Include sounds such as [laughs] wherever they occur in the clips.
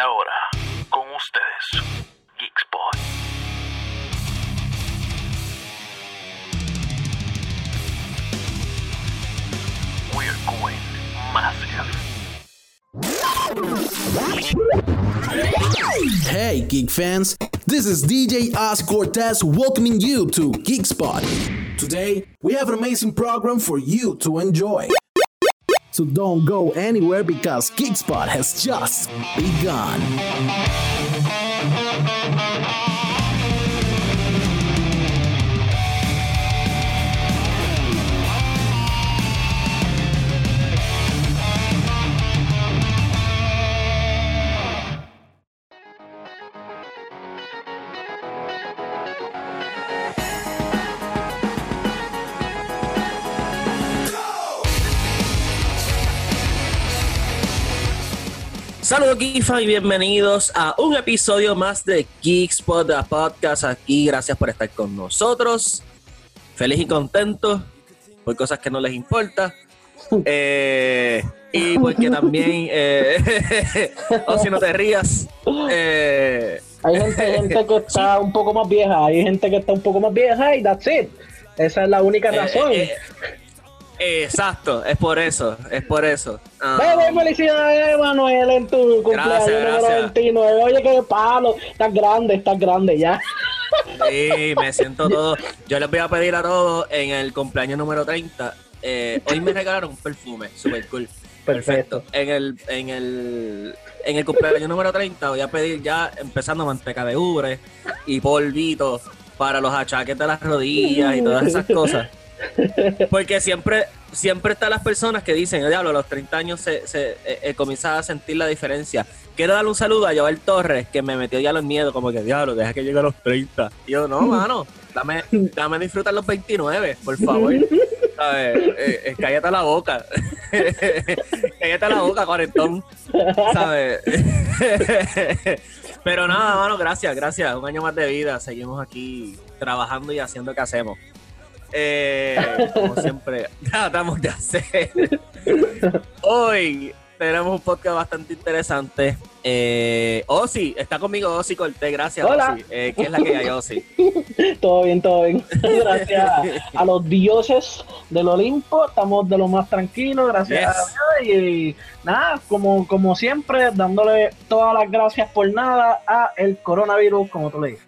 Ahora, con ustedes, Geekspot. We're going massive. Hey, geek fans! This is DJ Oz Cortez welcoming you to Geek Spot. Today, we have an amazing program for you to enjoy. So don't go anywhere because Geek Spot has just begun. Saludos Geekfans y bienvenidos a un episodio más de Geekspot Podcast aquí. Gracias por estar con nosotros. Feliz y contento por cosas que no les importa. [laughs] Eh, y porque también, eh, [laughs] o si no te rías, eh, Hay gente, gente que está un poco más vieja, hay gente que está un poco más vieja y that's it. Esa es la única eh, razón. Exacto, es por eso, es por eso. Ah, Bebe, felicidades, Manuel, en tu cumpleaños Gracias, número gracias. 29. Oye, qué palo. Estás grande, estás grande ya. Sí, me siento todo. Yo les voy a pedir a todos en el cumpleaños número 30. eh, hoy me regalaron un perfume, super cool. [laughs] Perfecto. En el, en el, en el cumpleaños número 30 voy a pedir ya empezando manteca de ubre y polvito para los achaques de las rodillas y todas esas [laughs] cosas. Porque siempre, siempre están las personas que dicen, diablo, a los 30 años se, se eh, eh, a sentir la diferencia. Quiero darle un saludo a Joel Torres, que me metió ya los miedos, como que, diablo, deja que llegue a los 30. Y yo, no, mano, dame, dame disfrutar los 29, por favor. ¿Sabes? Eh, eh, cállate la boca. [laughs] cállate la boca, cuarentón. ¿Sabes? [laughs] Pero nada, mano, gracias, gracias. Un año más de vida. Seguimos aquí trabajando y haciendo lo que hacemos. Eh, como siempre, [laughs] tratamos de hacer. Hoy tenemos un podcast bastante interesante. Eh, Osi, está conmigo Osi Cortés, gracias Hola. Osi. Eh, ¿Qué es la que hay, Osi? [laughs] Todo bien, todo bien. Gracias a los dioses del Olimpo, estamos de lo más tranquilos, gracias Yes. a Dios. Y nada, como, como siempre, dándole todas las gracias por nada a el coronavirus, como tú le dices.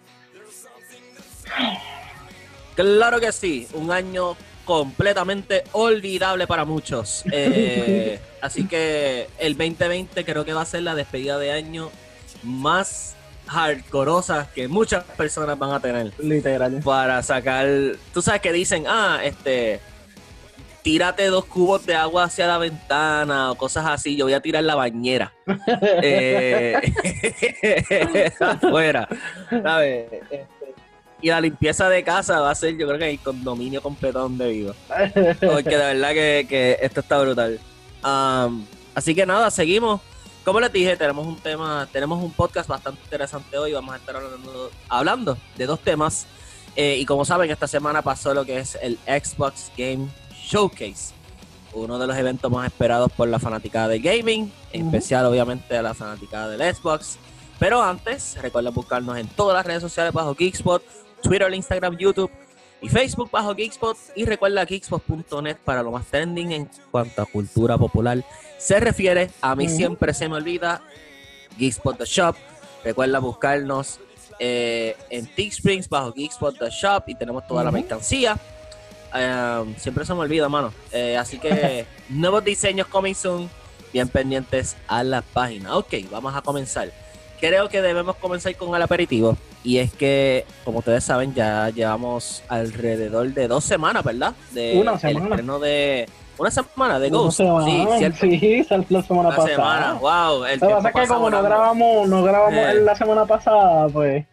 Claro que sí, un año completamente olvidable para muchos. Eh, [laughs] así que el 2020 creo que va a ser la despedida de año más hardcoreosa que muchas personas van a tener Literal. para sacar. Tú sabes que dicen, ah, este, tírate dos cubos de agua hacia la ventana o cosas así. Yo voy a tirar la bañera. [laughs] Eh, [laughs] afuera, ¿sabes? Y la limpieza de casa va a ser, yo creo que el condominio completo donde vivo. [laughs] Porque de verdad que, que esto está brutal. Así que nada, seguimos. Como les dije, tenemos un tema, tenemos un podcast bastante interesante hoy. Vamos a estar hablando, hablando de dos temas. Eh, y como saben, esta semana pasó lo que es el Xbox Game Showcase. Uno de los eventos más esperados por la fanaticada de gaming, en Ujú. especial obviamente a la fanaticada del Xbox. Pero antes, recuerden buscarnos en todas las redes sociales bajo Geekspot, Twitter, Instagram, YouTube y Facebook bajo Geekspot. Y recuerda geekspot.net para lo más trending en cuanto a cultura popular se refiere. A mí siempre se me olvida Geekspot The Shop. Recuerda buscarnos eh, en Teesprings bajo Geekspot The Shop y tenemos toda la mercancía. Um, siempre se me olvida, mano. Eh, así que [laughs] nuevos diseños coming soon. Bien pendientes a la página. Ok, vamos a comenzar. Creo que debemos comenzar con el aperitivo. Y es que, como ustedes saben, ya llevamos alrededor de dos semanas, ¿verdad? De Una El semana. estreno de. Una semana de Una Ghost. semana, Sí, cierto. sí, salió la semana Una pasada. semana. Wow. El Lo que pasa es que como no grabamos, no grabamos Eh. la semana pasada, pues.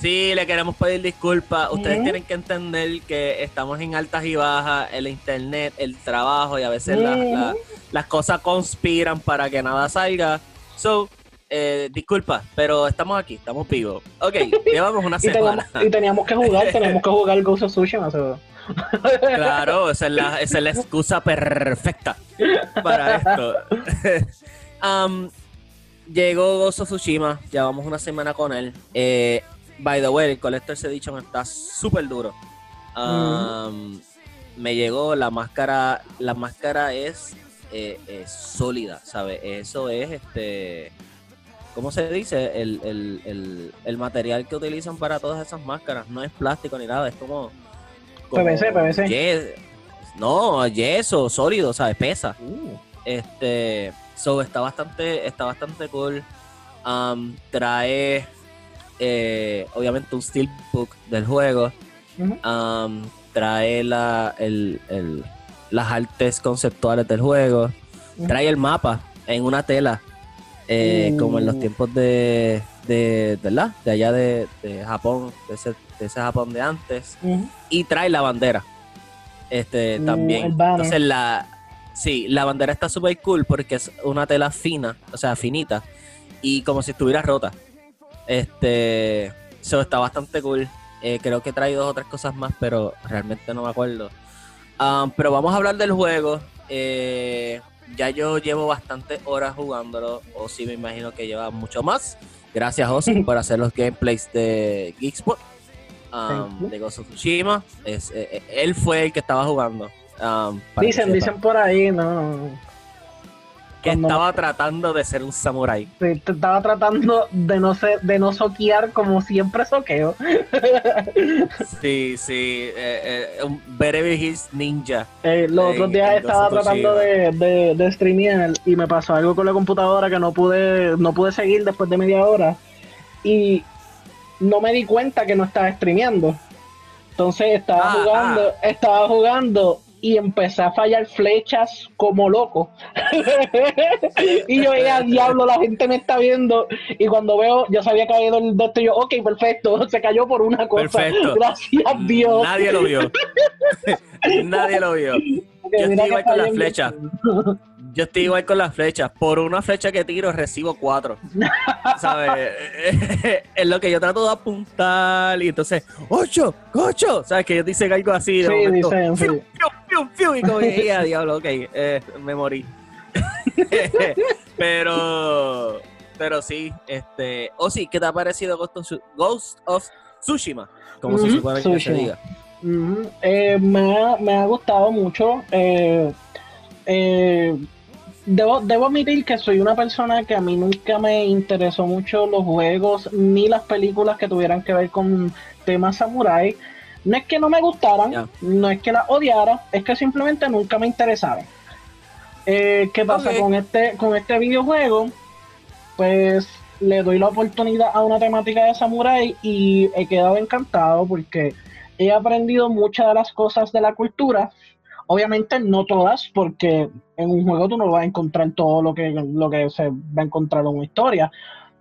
Sí, le queremos pedir disculpas. Ustedes tienen que entender que estamos en altas y bajas, el internet, el trabajo y a veces la- la- las cosas conspiran para que nada salga. So, eh, disculpa, pero estamos aquí, estamos vivos. Ok, [laughs] llevamos una Y teníamos, semana. y teníamos que jugar, [laughs] teníamos que jugar Ghost of Tsushima. so. Claro, esa es la, esa es la excusa perfecta para esto. [laughs] Um, llegó Gozo Tsushima, llevamos una semana con él. Eh, by the way, el Collector's Edition está súper duro. Um, Me llegó la máscara, la máscara es, eh, es sólida, ¿sabes? Eso es este. ¿Cómo se dice? El, el- el- el material que utilizan para todas esas máscaras no es plástico ni nada, es como. como PVC, PVC. yes- no, yeso, sólido, ¿sabes? Pesa. Uh, Este, so está bastante, está bastante cool. Um, trae, eh, obviamente, un steelbook del juego. Um, trae la, el, el- las artes conceptuales del juego. Trae el mapa en una tela, eh, como en los Uh. tiempos de, de, ¿verdad? De allá de, de Japón, de ese, de ese Japón de antes y trae la bandera. Este Uh, también. Entonces la sí, la bandera está súper cool porque es una tela fina, o sea, finita y como si estuviera rota. Este, eso está bastante cool. Eh, creo que trae dos o tres cosas más, pero realmente no me acuerdo. Um, pero vamos a hablar del juego. Eh, ya yo llevo bastantes horas jugándolo, o sí me imagino que lleva mucho más. Gracias, José, [laughs] por hacer los gameplays de Geekspot. Thank um, de Ghost of Tsushima. Es, eh, eh, él fue el que estaba jugando. um, Dicen, dicen por ahí, no. Cuando- estaba tratando de ser un samurái. Sí, Estaba tratando de no ser, de no soquear como siempre soqueo. [laughs] Sí, sí, eh, eh, un Very Hills Ninja. Eh, los Ey, otros días estaba tratando de, de, de streamear y me pasó algo con la computadora que no pude, no pude seguir después de media hora. Y no me di cuenta que no estaba streameando. Entonces estaba Ah, jugando, estaba jugando y empecé a fallar flechas como loco. [laughs] y yo veía, diablo, la gente me está viendo. Y cuando veo, yo sabía que había ido el esto, y yo, ok, perfecto, [laughs] se cayó por una cosa. Perfecto. Gracias a Dios. Nadie lo vio. [laughs] Nadie lo vio. Yo estoy igual con las flechas. Yo estoy igual con las flechas. Por una flecha que tiro, recibo cuatro. ¿Sabes? es lo que yo trato de apuntar. Y entonces, ¡ocho! ¡ocho! ¿Sabes? Que ellos dicen algo así. De Sí, momento, dicen, sí. ¡Fiu! Y como, que, "Ya, [laughs] diablo, ok. eh, me morí. [laughs] pero, pero sí. este O sí, ¿qué te ha parecido Ghost of, Tsushima? Como se Ujú, supone que se diga. Eh, me, ha, me ha gustado mucho. eh, eh, debo, debo admitir que soy una persona que a mí nunca me interesó mucho los juegos ni las películas que tuvieran que ver con temas samurai. No es que no me gustaran, no es que las odiara, es que simplemente nunca me interesaron. Eh, ¿Qué pasa con este con este videojuego? Pues le doy la oportunidad a una temática de samurai y he quedado encantado porque he aprendido muchas de las cosas de la cultura. Obviamente no todas, porque en un juego tú no vas a encontrar todo lo que, lo que se va a encontrar en una historia.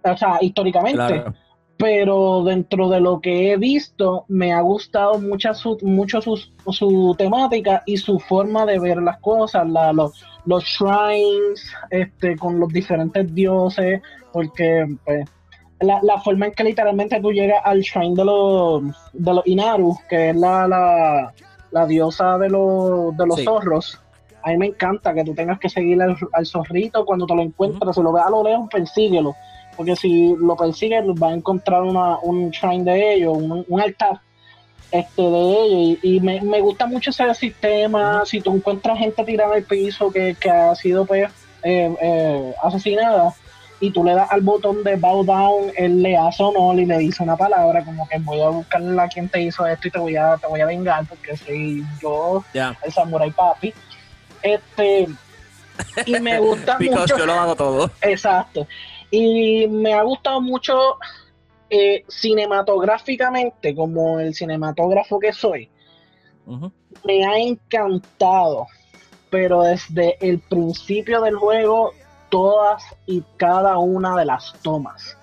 O sea, históricamente Claro. Pero dentro de lo que he visto me ha gustado mucho su, mucho su, su temática y su forma de ver las cosas, la- los, los shrines este, con los diferentes dioses, porque pues, la, la forma en que literalmente tú llegas al shrine de los, de los Inaru, que es la, la, la diosa de los, de los Sí. zorros. A mí me encanta que tú tengas que seguir al, al zorrito cuando te lo encuentras, si lo ves a lo lejos, persíguelo porque si lo persigues va a encontrar una, un shrine de ellos, un, un altar este de ellos y, y me, me gusta mucho ese sistema, si tú encuentras gente tirada el piso que, que ha sido pues eh, eh, asesinada y tú le das al botón de bow down, él le hace honor y le dice una palabra como que voy a buscar a quien te hizo esto y te voy a, te voy a vengar porque soy yo el samurai papi este y me gusta [laughs] mucho yo lo hago todo. Exacto. Y me ha gustado mucho eh, cinematográficamente, como el cinematógrafo que soy. Me ha encantado. Pero desde el principio del juego, todas y cada una de las tomas.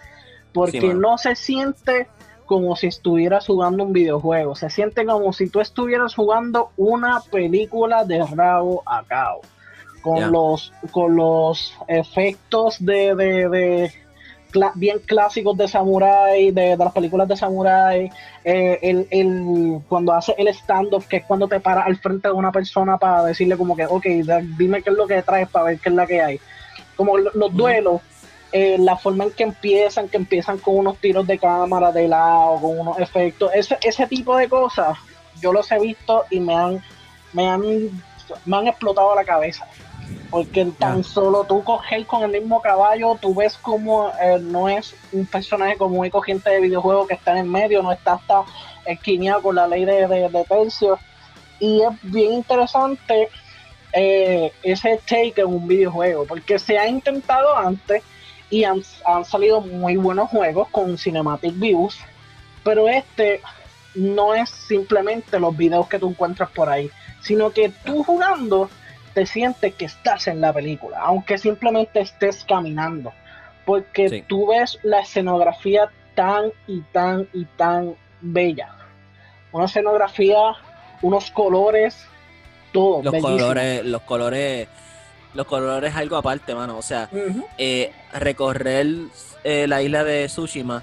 Porque Sí, no se siente como si estuvieras jugando un videojuego. Se siente como si tú estuvieras jugando una película de rabo a cabo con los con los efectos de, de- de bien clásicos de samurai de, de las películas de samurai eh, el, el- cuando hace el standoff que es cuando te paras al frente de una persona para decirle como que ok dime qué es lo que traes para ver qué es la que hay. Como lo- los duelos eh, la forma en que empiezan, que empiezan con unos tiros de cámara de lado, con unos efectos, ese, ese tipo de cosas, yo los he visto y me han, me han, me han explotado la cabeza. Porque tan solo tú coges con el mismo caballo, tú ves como eh, no es un personaje común y corriente de videojuego que está en el medio, no está hasta esquineado con la ley de, de, de tercio. Y es bien interesante eh, ese take en un videojuego, porque se ha intentado antes y han, han salido muy buenos juegos con cinematic views, pero este no es simplemente los videos que tú encuentras por ahí, sino que tú jugando te sientes que estás en la película, aunque simplemente estés caminando, porque Sí. tú ves la escenografía tan y tan y tan bella. Una escenografía, unos colores, todo. Los bellísimo. colores, los colores, los colores es algo aparte, mano. O sea, eh, recorrer eh, la isla de Tsushima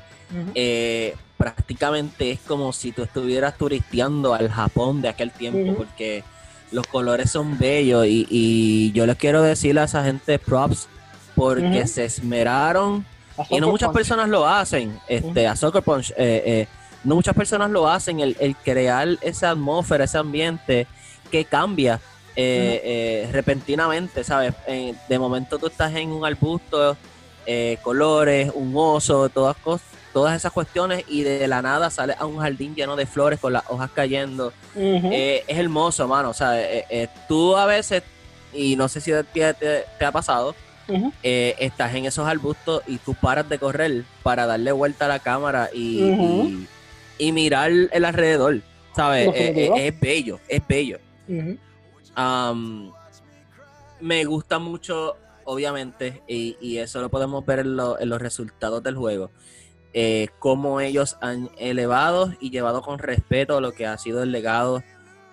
eh, prácticamente es como si tú estuvieras turisteando al Japón de aquel tiempo, porque los colores son bellos y, y yo les quiero decir a esa gente props porque se esmeraron y no muchas Punch. personas lo hacen, este, a Soccer Punch, eh, eh, no muchas personas lo hacen, el, el crear esa atmósfera, ese ambiente que cambia eh, eh, repentinamente, ¿sabes? De momento tú estás en un arbusto, eh, colores, un oso, todas, cos- todas esas cuestiones y de la nada sales a un jardín lleno de flores con las hojas cayendo. Eh, es hermoso, mano, o sea, eh, eh, tú a veces, y no sé si ti te, te ha pasado, estás en esos arbustos y tú paras de correr para darle vuelta a la cámara y, y- y mirar el alrededor, ¿sabes? Es bello, es bello. Me gusta mucho, obviamente, y, y eso lo podemos ver en, lo- en los resultados del juego, eh, cómo ellos han elevado y llevado con respeto lo que ha sido el legado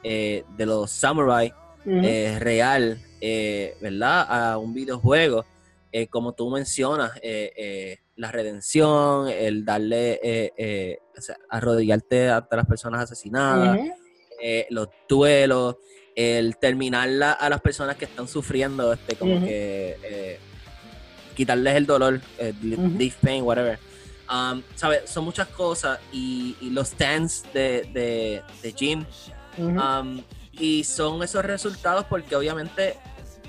eh, de los samurai Ujú. eh, real, eh, ¿verdad? A un videojuego, eh, como tú mencionas, la redención, el darle, o sea, arrodillarte ante las personas asesinadas, los duelos, el terminar la- a las personas que están sufriendo, este, como Ujú. que eh, quitarles el dolor, leave pain, whatever. Um, ¿sabes? Son muchas cosas y, y los stands de, de, de Jim Ujú. Um, y son esos resultados porque obviamente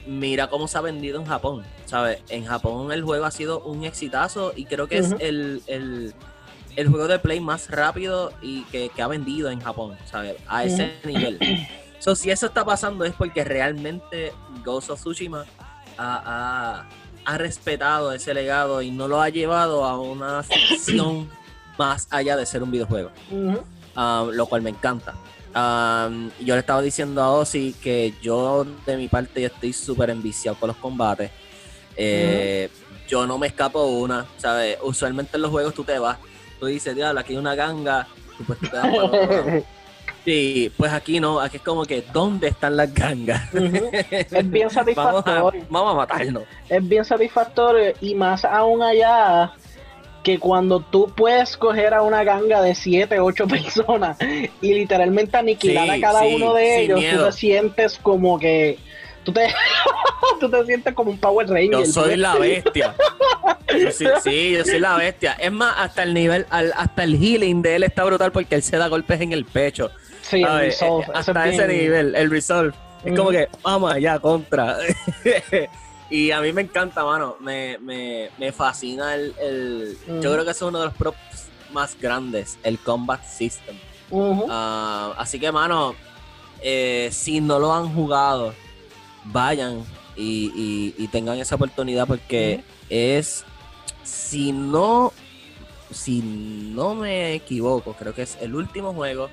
mira cómo se ha vendido en Japón, ¿sabes? En Japón el juego ha sido un exitazo y creo que Ujú. es el, el, el juego de play más rápido y que, que ha vendido en Japón, ¿sabes? A ese nivel. So, si eso está pasando es porque realmente Ghost of Tsushima ha, ha- ha respetado ese legado y no lo ha llevado a una ficción [coughs] más allá de ser un videojuego um, lo cual me encanta. Um, yo le estaba diciendo a Ozzy que yo, de mi parte, yo estoy súper enviciado con los combates. Eh, Yo no me escapo una, ¿sabes? Usualmente en los juegos tú te vas, tú dices, diablo, aquí hay una ganga, y pues tú te vas para. [laughs] Sí, pues aquí no, aquí es como que, ¿dónde están las gangas? [laughs] Es bien Vamos a, satisfactorio. vamos a matarnos. Es bien satisfactorio y más aún allá que cuando tú puedes coger a una ganga de 7, 8 personas y literalmente aniquilar Sí, a cada sí, uno de ellos, tú miedo. te sientes como que tú te, [laughs] tú te sientes como un Power Ranger. Yo soy la bestia. Yo soy- sí, yo soy la bestia. Es más, hasta el nivel, al- hasta el healing de él está brutal porque él se da golpes en el pecho. Sí, el. Resolve, Eh, ese hasta es ese bien- nivel, el resolve. Es como que, vamos allá, contra. [laughs] y a mí me encanta, mano. Me, me, me fascina el. Yo creo que es uno de los props más grandes, el combat system. Ah, así que, mano, eh, si no lo han jugado, vayan y, y- y tengan esa oportunidad porque es, si no, si no me equivoco, creo que es el último juego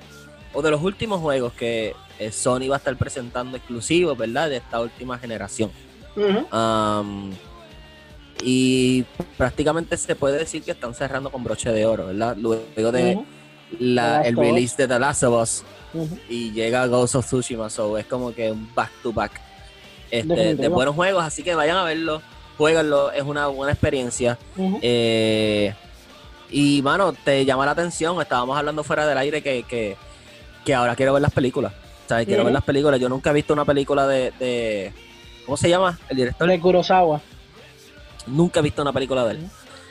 o de los últimos juegos que eh, Sony va a estar presentando exclusivos, ¿verdad? De esta última generación. Y prácticamente se puede decir que están cerrando con broche de oro, ¿verdad? Luego de la- el release de The Last of Us y llega Ghost of Tsushima, so es como que un back to back este, de buenos juegos, así que vayan a verlo, jueguenlo, es una buena experiencia. Eh, y mano, te llama la atención, estábamos hablando fuera del aire que, que, que ahora quiero ver las películas. ¿sabes? Quiero ver las películas. Yo nunca he visto una película de, de- ¿cómo se llama? El director. De Kurosawa. Nunca he visto una película de él.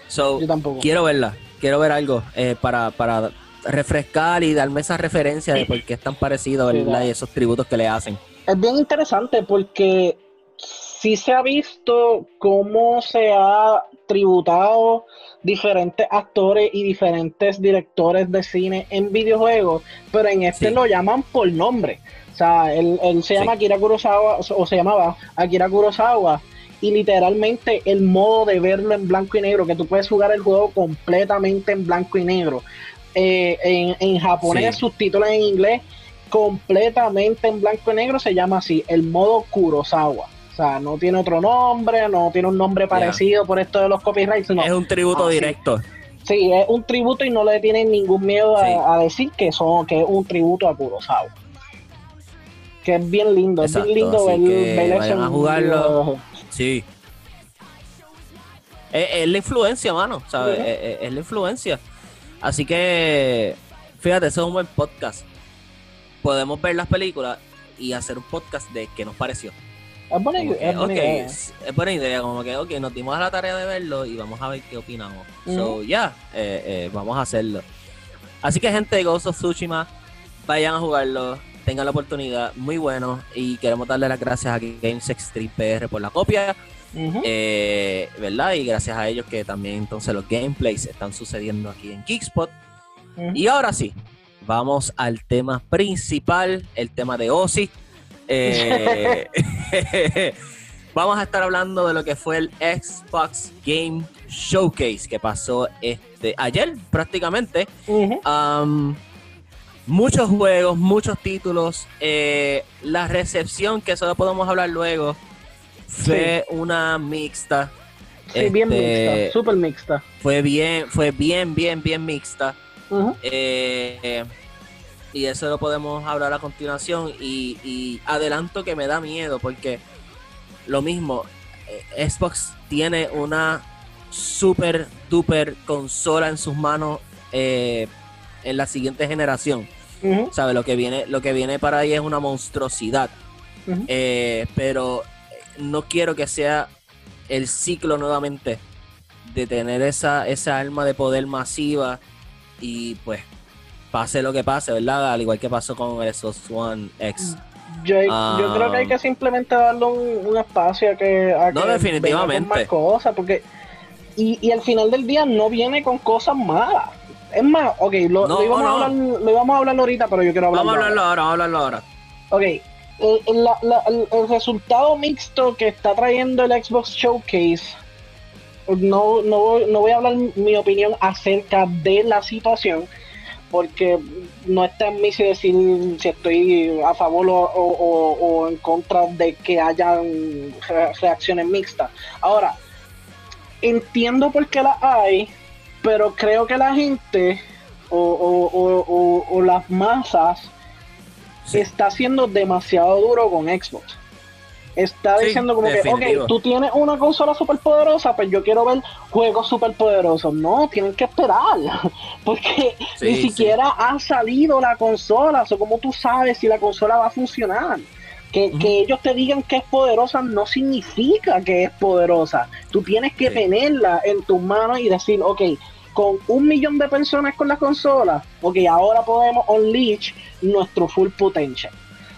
So, Yo tampoco. quiero verla, quiero ver algo eh, para, para refrescar y darme esa referencia de por qué es tan parecido, Sí. Y esos tributos que le hacen. Es bien interesante porque sí se ha visto cómo se ha tributado diferentes actores y diferentes directores de cine en videojuegos, pero en este Sí. lo llaman por nombre. O sea, él, él se Sí. llama Akira Kurosawa, o se llamaba Akira Kurosawa, y literalmente el modo de verlo en blanco y negro, que tú puedes jugar el juego completamente en blanco y negro. Eh, en, en japonés, Sí. subtítulos en inglés, completamente en blanco y negro, se llama así, el modo Kurosawa. O sea, no tiene otro nombre, no tiene un nombre parecido por esto de los copyrights, no. Es un tributo Ah, directo. Sí, es un tributo y no le tienen ningún miedo a, Sí. a decir que son que es un tributo a Kurosawa. Que es bien lindo, Exacto, es bien lindo ver, ver eso vayan a jugarlo. Sí. Es, es la influencia, mano, ¿sabes? Es la influencia. Así que, fíjate, eso es un buen podcast. Podemos ver las películas y hacer un podcast de qué nos pareció. Es buena, es idea. es buena idea, como que, ok, nos dimos a la tarea de verlo y vamos a ver qué opinamos. So, ya, eh, eh, vamos a hacerlo. Así que, gente de Ghost of Tsushima, vayan a jugarlo, tengan la oportunidad, muy bueno. Y queremos darle las gracias a Games Extreme PR por la copia, eh, ¿verdad? Y gracias a ellos que también entonces los gameplays están sucediendo aquí en. Ujú. Y ahora sí, vamos al tema principal, el tema de Ozzy. Eh, [laughs] vamos a estar hablando de lo que fue el Xbox Game Showcase que pasó este ayer prácticamente. Muchos juegos, muchos títulos. eh, la recepción, que eso lo podemos hablar luego, fue una mixta. Sí, bien Este, mixta, súper mixta. Fue bien, fue bien, bien, bien mixta. Eh, y eso lo podemos hablar a continuación. Y, y adelanto que me da miedo porque lo mismo, eh, Xbox tiene una super duper consola en sus manos eh, en la siguiente generación. Ujú. ¿Sabe? Lo que viene, lo que viene para ahí es una monstruosidad. Eh, pero no quiero que sea el ciclo nuevamente de tener esa, esa alma de poder masiva y pues pase lo que pase, ¿verdad? Al igual que pasó con el Xbox One X. Yo, yo Ah. creo que hay que simplemente darle un, un espacio a que, a No, que definitivamente. más cosas, porque y, y al final del día no viene con cosas malas. Es más, ok, lo, No, lo íbamos, no. A hablar, lo íbamos a hablar ahorita, pero yo quiero hablar. Vamos a hablarlo ahora, vamos a hablarlo ahora. Ok, el, el- la- la- el- el resultado mixto que está trayendo el Xbox Showcase, no, no, no voy a hablar mi opinión acerca de la situación, porque no está en mí si decir si estoy a favor o, o- o- en contra de que hayan re- reacciones mixtas. Ahora, entiendo por qué las hay, pero creo que la gente o, o- o- o- o las masas Sí. está siendo demasiado duro con Xbox. Está Sí, diciendo como que, ok, tú tienes una consola super poderosa, pues yo quiero ver juegos super poderosos. No, tienen que esperar, [laughs] porque Sí, ni sí. siquiera ha salido la consola. O sea, ¿cómo tú sabes si la consola va a funcionar? Que, que ellos te digan que es poderosa no significa que es poderosa. Tú tienes que tenerla en tus manos y decir, ok, con un millón de personas con la consola, ok, ahora podemos unleash nuestro full potential.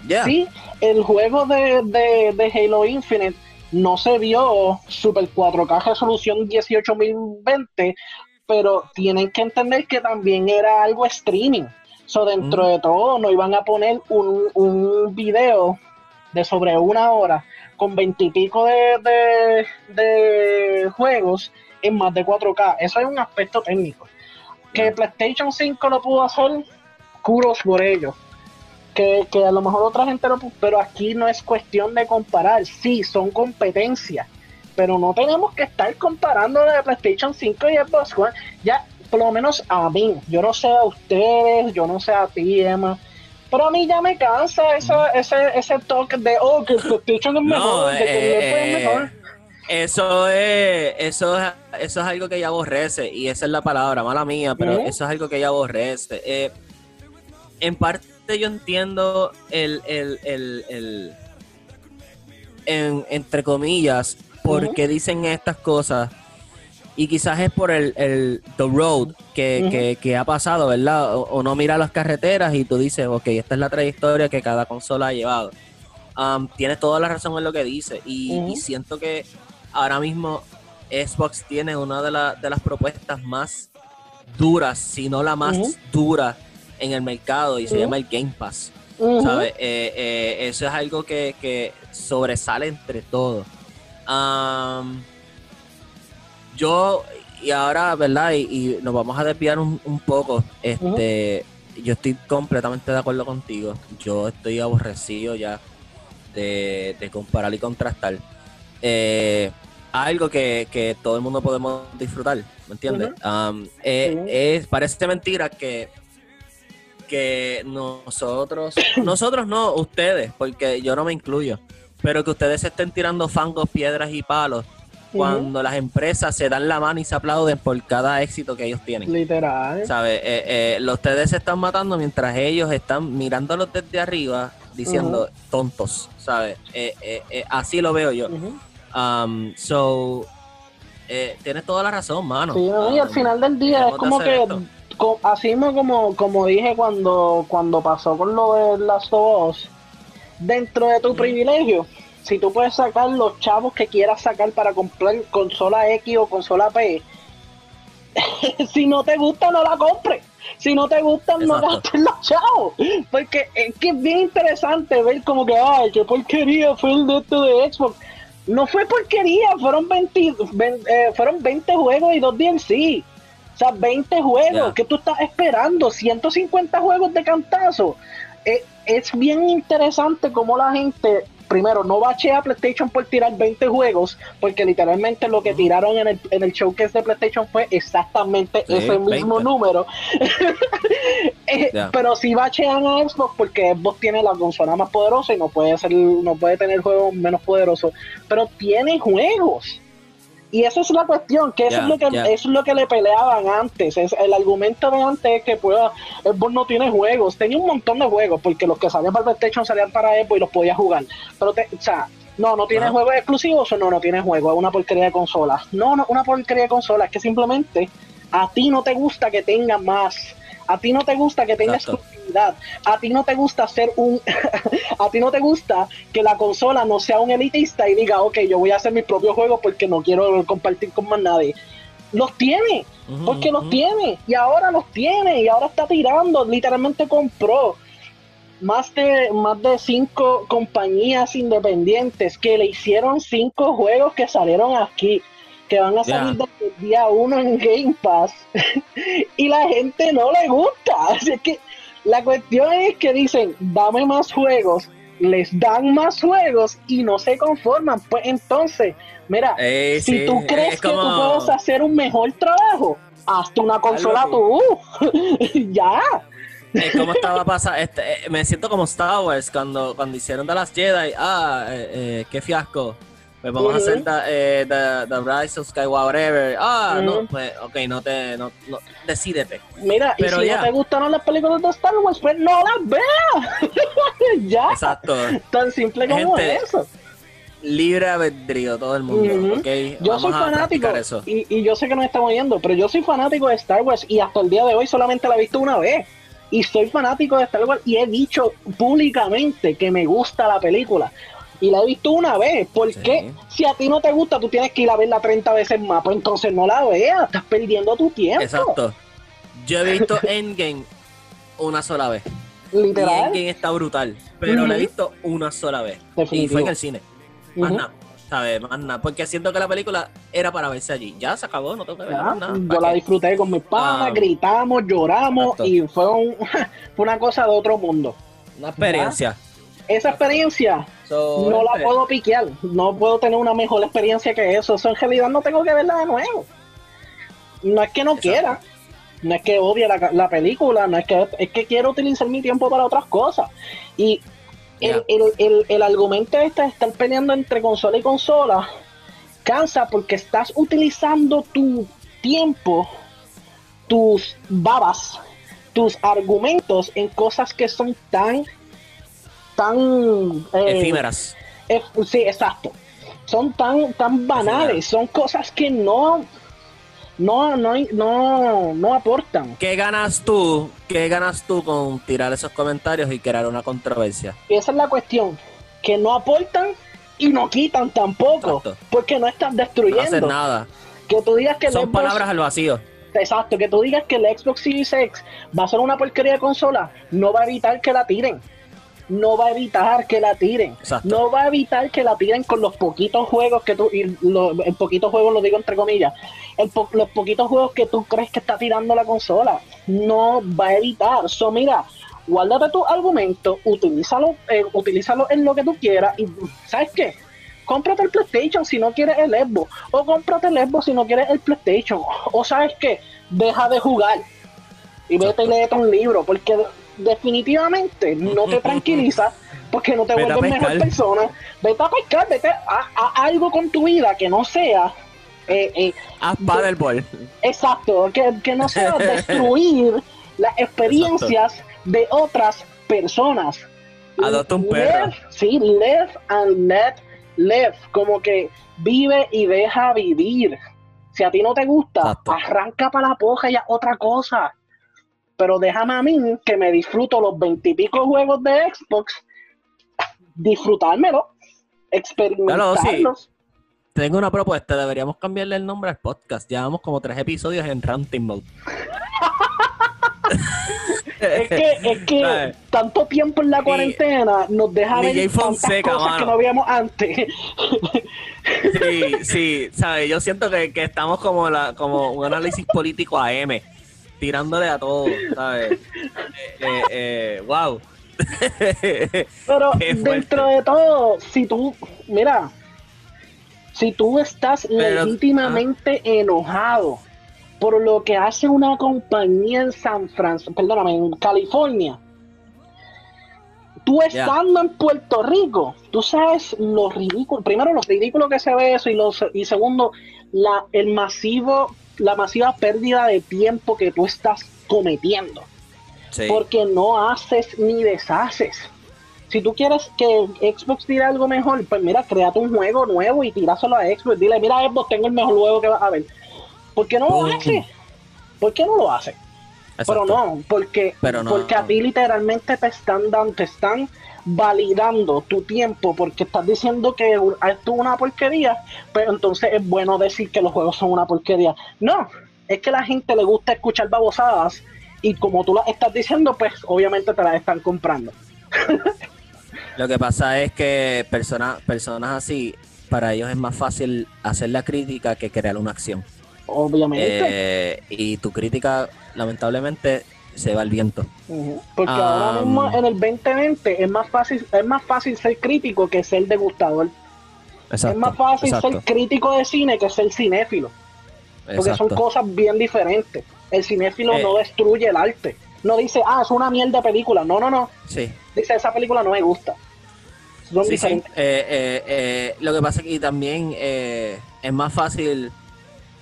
Ya. Sí, el juego de, de, de Halo Infinite no se vio Super 4K resolución 18020, pero tienen que entender que también era algo streaming. So, dentro Mm. de todo, no iban a poner un, un video de sobre una hora con veintipico de, de, de juegos en más de 4K. Eso es un aspecto técnico. Que. PlayStation 5 lo pudo hacer, curos por ello. Que, que a lo mejor otra gente pu- pero aquí no es cuestión de comparar. Sí, son competencias, pero no tenemos que estar comparando de PlayStation 5 y Xbox One. Ya, por lo menos a mí, yo no sé a ustedes, yo no sé a ti, Emma, pero a mí ya me cansa esa, ese, ese toque de, oh, que PlayStation es No, mejor, de que eh, es eh, mejor. Eso es, eso es, eso es algo que ya aborrece, y esa es la palabra, mala mía, pero Ujú. eso es algo que ya aborrece. Eh, en parte yo entiendo el, el, el, el- en- entre comillas, por Ujú. qué dicen estas cosas. Y quizás es por el, el the road que, que- que ha pasado, ¿verdad? O, o no mira las carreteras y tú dices, ok, esta es la trayectoria que cada consola ha llevado. Um, tienes toda la razón en lo que dice. Y, siento que ahora mismo Xbox tiene una de, la- de las propuestas más duras, si no la más dura en el mercado y se llama el Game Pass. ¿sabes? Eh, eh, eso es algo que, que sobresale entre todos. Yo, y ahora, ¿verdad? Y, y nos vamos a desviar un, un poco. Este, Yo estoy completamente de acuerdo contigo. Yo estoy aborrecido ya de, de comparar y contrastar. Eh, algo que, que todo el mundo podemos disfrutar, ¿me entiendes? Es, parece mentira que que nosotros, nosotros no, ustedes, porque yo no me incluyo, pero que ustedes se estén tirando fangos, piedras y palos cuando las empresas se dan la mano y se aplauden por cada éxito que ellos tienen. Literal. ¿Sabes? Eh, eh, ustedes se están matando mientras ellos están mirándolos desde arriba diciendo tontos, ¿sabes? Eh, eh, así lo veo yo. Um, so, eh, tienes toda la razón, mano. Sí, ¿no? y al Um, final del día es como que, esto. Así mismo como, como dije cuando, cuando pasó con lo de Last of Us, dentro de tu privilegio, si tú puedes sacar los chavos que quieras sacar para comprar consola X o consola P, [laughs] si no te gusta no la compres. Si no te gusta, no gastes los chavos. Porque es que es bien interesante ver como que, ay, qué porquería fue el de esto de Xbox. No fue porquería, fueron 20, ven- eh, fueron 20 juegos y dos DLC. O sea, 20 juegos. Ya. ¿Qué tú estás esperando? 150 juegos de cantazo. Eh, es bien interesante cómo la gente, primero, no bachea PlayStation por tirar 20 juegos, porque literalmente lo que tiraron en el, en el showcase de PlayStation fue exactamente Sí, ese mismo 20. número. [laughs] Eh. Pero sí bachean a Xbox porque Xbox tiene la consola más poderosa y no puede ser, no puede tener juegos menos poderosos. Pero tiene juegos. Y esa es la cuestión, que eso, es lo que eso es lo que le peleaban antes. Es, el argumento de antes es que pues, Xbox no tiene juegos. Tenía un montón de juegos, porque los que salían para PlayStation salían para Xbox y los podía jugar. Pero, te- o sea, no, no tiene juegos exclusivos o no, no tiene juegos. Es una porquería de consola. No, no, una porquería de consola. Es que simplemente a ti no te gusta que tenga más. A ti no te gusta que tenga Exacto. exclusividad. A ti no te gusta ser un. [laughs] a ti no te gusta que la consola no sea un elitista y diga, ok, yo voy a hacer mis propios juegos porque no quiero compartir con más nadie. Los tiene, porque los tiene, y ahora los tiene, y ahora está tirando, literalmente compró más de, más de cinco compañías independientes que le hicieron cinco juegos que salieron aquí, que van a salir desde el día uno en Game Pass, [laughs] y la gente no le gusta. [laughs] Así es que la cuestión es que dicen, dame más juegos, les dan más juegos y no se conforman. Pues entonces, mira, Eh, si sí, tú crees es que tú puedes hacer un mejor trabajo, hazte una consola tú. [laughs] ya. Es como estaba pasando, este, eh, me siento como Star Wars cuando, cuando hicieron de las Jedi, ah, eh, eh, qué fiasco. Pues vamos a hacer the, eh, the, the Rise of Skywalker, whatever. Ah, no, pues, ok, no te, no, no, decídete. Mira, Pero y si ya. no te gustaron las películas de Star Wars, pues no las veas. [laughs] ya. Exacto. Tan simple como Gente, eso. Libre albedrío todo el mundo, Ujú. ok. Yo soy fanático eso. y, y yo sé que nos estamos viendo, pero yo soy fanático de Star Wars y hasta el día de hoy solamente la he visto una vez. Y soy fanático de Star Wars y he dicho públicamente que me gusta la película. Y la he visto una vez. ¿Por Sí. qué? Si a ti no te gusta, tú tienes que ir a verla 30 veces más. Pues entonces no la veas. Estás perdiendo tu tiempo. Exacto. Yo he visto [laughs] Endgame una sola vez. Y Literal. Endgame está brutal, pero la he visto una sola vez. Y fue en el cine. Más nada, ¿sabes? Más nada. Porque siento que la película era para verse allí. Ya se acabó, no tengo que ver Ya, nada. yo ¿Para la qué? disfruté con mis panas, Ah. gritamos, lloramos Exacto. y fue, un- [laughs] fue una cosa de otro mundo. Una experiencia. Esa experiencia So, no la este, puedo piquear, no puedo tener una mejor experiencia que eso. Eso en realidad no tengo que verla de nuevo. No es que no Exacto. quiera, no es que odie la, la película, no es que es que quiero utilizar mi tiempo para otras cosas. Y el, el, el, el argumento este de estar peleando entre consola y consola cansa porque estás utilizando tu tiempo, tus babas, tus argumentos en cosas que son tan tan eh, Efímeras. eh, sí, exacto. son tan, tan banales, son cosas que no, no, no, no, no aportan. ¿Qué ganas tú? ¿Qué ganas tú con tirar esos comentarios y crear una controversia? Y esa es la cuestión, que no aportan y no quitan tampoco, Exacto. porque no están No destruyendo. hacen nada. Que tú digas que Son Xbox- palabras al vacío. Exacto, que tú digas que el Xbox Series X va a ser una porquería de consola, no va a evitar que la tiren. No va a evitar que la tiren. Exacto. No va a evitar que la tiren con los poquitos juegos que tú, y lo- en poquitos juegos lo digo entre comillas, el po- los poquitos juegos que tú crees que está tirando la consola. No va a evitar. So, mira, guárdate tu argumento, utilízalo, eh, utilízalo en lo que tú quieras y, ¿sabes qué? cómprate el PlayStation si no quieres el Xbox, o cómprate el Xbox si no quieres el PlayStation, o sabes qué, deja de jugar y vete y léete un libro, porque definitivamente no te [laughs] tranquiliza, porque no te Vete a vuelves mejor persona, vete a pescar, vete a, a algo con tu vida que no sea eh, eh, Haz. Exacto, que, que no sea [laughs] destruir las experiencias de otras personas. Adopta un perro. Live, sí, live and let live. Como que vive y deja vivir. Si a ti no te gusta, Exacto. arranca para la poja y haz otra cosa. Pero déjame a mí que me disfruto los veintipico juegos de Xbox, disfrutármelo, experimentarlos. Tengo una propuesta, deberíamos cambiarle el nombre al podcast. Llevamos como tres episodios en Ranting Mode. Es que, es que tanto tiempo en la cuarentena nos deja ver Fonseca, cosas que no veíamos antes. Sí, sí, ¿sabes? Yo siento que, que estamos como, la, como un análisis político a M, tirándole a todo, ¿sabes? [laughs] Eh, eh, eh, wow. [laughs] Pero dentro de todo, si tú, mira, si tú estás Pero- legítimamente enojado por lo que hace una compañía en San Francisco, perdóname, en California, tú estando en Puerto Rico, tú sabes lo ridículo, primero lo ridículo que se ve eso y, lo, y segundo, la, el masivo, la masiva pérdida de tiempo que tú estás cometiendo Sí. porque no haces ni deshaces. Si tú quieres que Xbox tire algo mejor, pues mira, créate un juego nuevo y tiráselo a Xbox. Dile, mira, Xbox, tengo el mejor juego que vas a ver. ¿Por qué no lo hace? ¿Por qué no lo hace? Pero no, porque, Pero no. porque a ti literalmente te están dando, te están validando tu tiempo porque estás diciendo que esto es una porquería, pero entonces es bueno decir que los juegos son una porquería. No, es que a la gente le gusta escuchar babosadas y como tú las estás diciendo, pues obviamente te las están comprando. Lo que pasa es que personas, personas así, para ellos es más fácil hacer la crítica que crear una acción. Obviamente. Eh, y tu crítica, lamentablemente, se va al viento. Porque Ah, ahora mismo en el 2020 es más fácil, es más fácil ser crítico que ser degustador. Exacto, es más fácil exacto, ser crítico de cine que ser cinéfilo. Porque son cosas bien diferentes. El cinéfilo Eh. no destruye el arte. No dice, ah, es una mierda película. No, no, no. Sí, Dice, esa película no me gusta. Son sí, sí. diferentes. Eh, eh, eh, lo que pasa es que también eh, es más fácil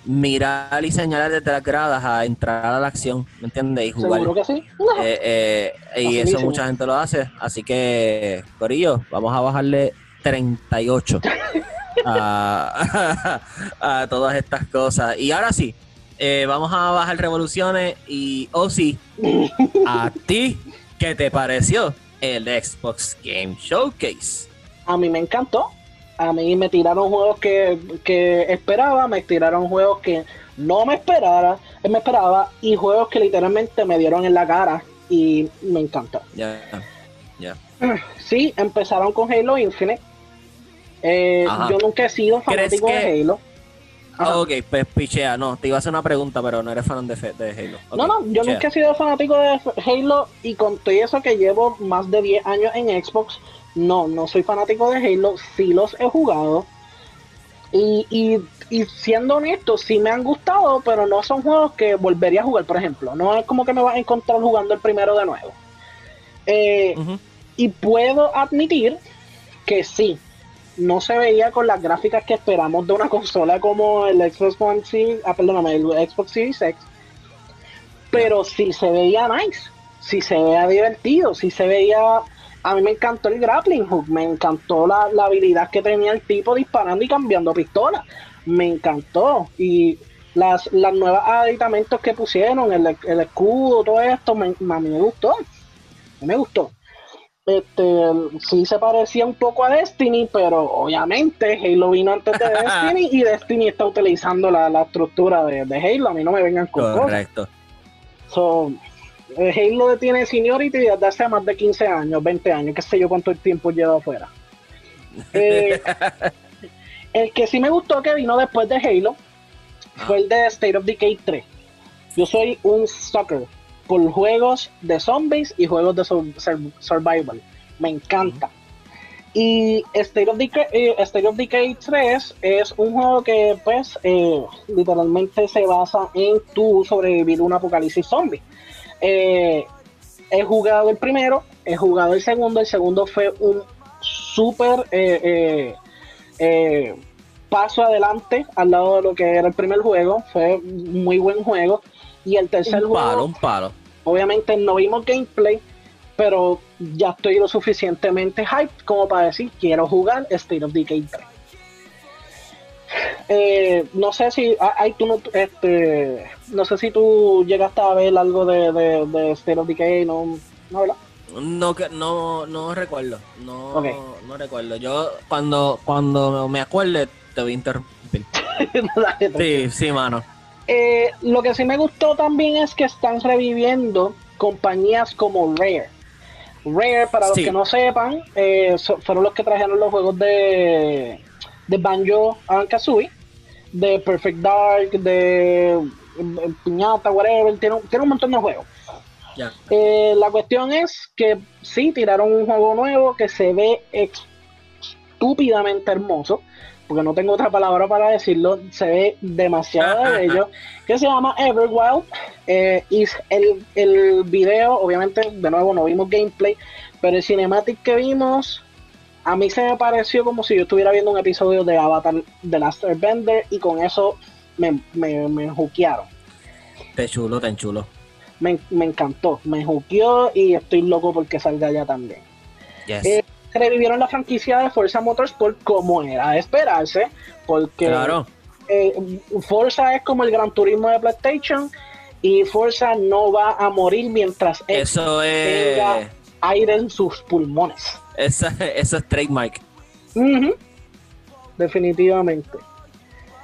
mirar y señalar desde las gradas a entrar a la acción, ¿me entiendes? Y jugar. Seguro que sí. Eh, eh, y eso mucha gente lo hace. Así que, Corillo, vamos a bajarle 38 a, [laughs] a todas estas cosas. Y ahora sí, eh, vamos a bajar revoluciones. Y, oh sí, ¿a ti qué te pareció el Xbox Game Showcase? A mí me encantó. A mí me tiraron juegos que, que esperaba, me tiraron juegos que no me esperara, me esperaba, y juegos que literalmente me dieron en la cara y me encantó. Ya, ya. [clears throat] Sí, empezaron con Halo Infinite. Eh, yo nunca he sido ¿Crees fanático de Halo. Ajá. Ok, pues pichea. No, te iba a hacer una pregunta, pero no eres fan de, Halo. No, no, yo pichea. nunca he sido fanático de Halo y con todo eso que llevo más de 10 años en Xbox, no, no soy fanático de Halo, sí los he jugado. Y, y, y siendo honesto, sí me han gustado, pero no son juegos que volvería a jugar, por ejemplo. No es como que me vas a encontrar jugando el primero de nuevo. Eh, y puedo admitir que sí, no se veía con las gráficas que esperamos de una [laughs] consola como el Xbox One Series, ah, perdóname, el Xbox Series X, pero sí se veía nice, sí se veía divertido, sí se veía a mí me encantó el grappling hook, me encantó la, la habilidad que tenía el tipo disparando y cambiando pistola. Me encantó. Y las, las nuevas aditamentos que pusieron, el, el escudo, todo esto, me, a mí me gustó. Me gustó. Este, sí se parecía un poco a Destiny, pero obviamente Halo vino antes de [laughs] Destiny y Destiny está utilizando la, la estructura de, de Halo. A mí no me vengan con cosas. Correcto. So, eh, Halo tiene seniority desde hace más de 15 años, 20 años, qué sé yo cuánto tiempo lleva afuera. [laughs] Eh, el que sí me gustó que vino después de Halo fue el de State of Decay 3. Yo soy un sucker por juegos de zombies y juegos de sur- sur- survival. Me encanta. Y State of, Decay, eh, State of Decay 3 es un juego que pues eh, literalmente se basa en tú sobrevivir un apocalipsis zombie. Eh, he jugado el primero, he jugado el segundo, el segundo fue un súper eh, eh, paso adelante al lado de lo que era el primer juego, fue muy buen juego. Y el tercer Un juego, palo, un palo. obviamente no vimos gameplay, pero ya estoy lo suficientemente hype como para decir quiero jugar State of Decay 3. Eh, no sé si ah, ay, tú no, este, no sé si tú llegaste a ver algo de, de, de State of Decay, no, no ¿verdad? No, que- no, no recuerdo. No, no recuerdo. Yo cuando, cuando me acuerde te voy a interrumpir. [laughs] Sí, sí, mano. Eh, lo que sí me gustó también es que están reviviendo compañías como Rare. Rare, para los Sí. que no sepan, eh, so- fueron los que trajeron los juegos de, de Banjo and Kazooie, de Perfect Dark, de Piñata, whatever. Tiene, un- tiene un montón de juegos. Ya. Eh, la cuestión es que sí, tiraron un juego nuevo que se ve estúpidamente hermoso, porque no tengo otra palabra para decirlo, se ve demasiado bello, que se llama Everwild. Eh, y el, el video, obviamente, de nuevo no vimos gameplay, pero el cinematic que vimos, a mí se me pareció como si yo estuviera viendo un episodio de Avatar The Last Airbender y con eso me, me, me juquearon Te chulo, te chulo. me, me encantó, me juqueó y estoy loco porque salga ya también. Yes. Eh, Revivieron la franquicia de Forza Motorsport como era de esperarse, porque claro. eh, Forza es como el Gran Turismo de PlayStation y Forza no va a morir mientras él Eso es. tenga aire en sus pulmones. Eso, eso es trademark. Ujú. Definitivamente.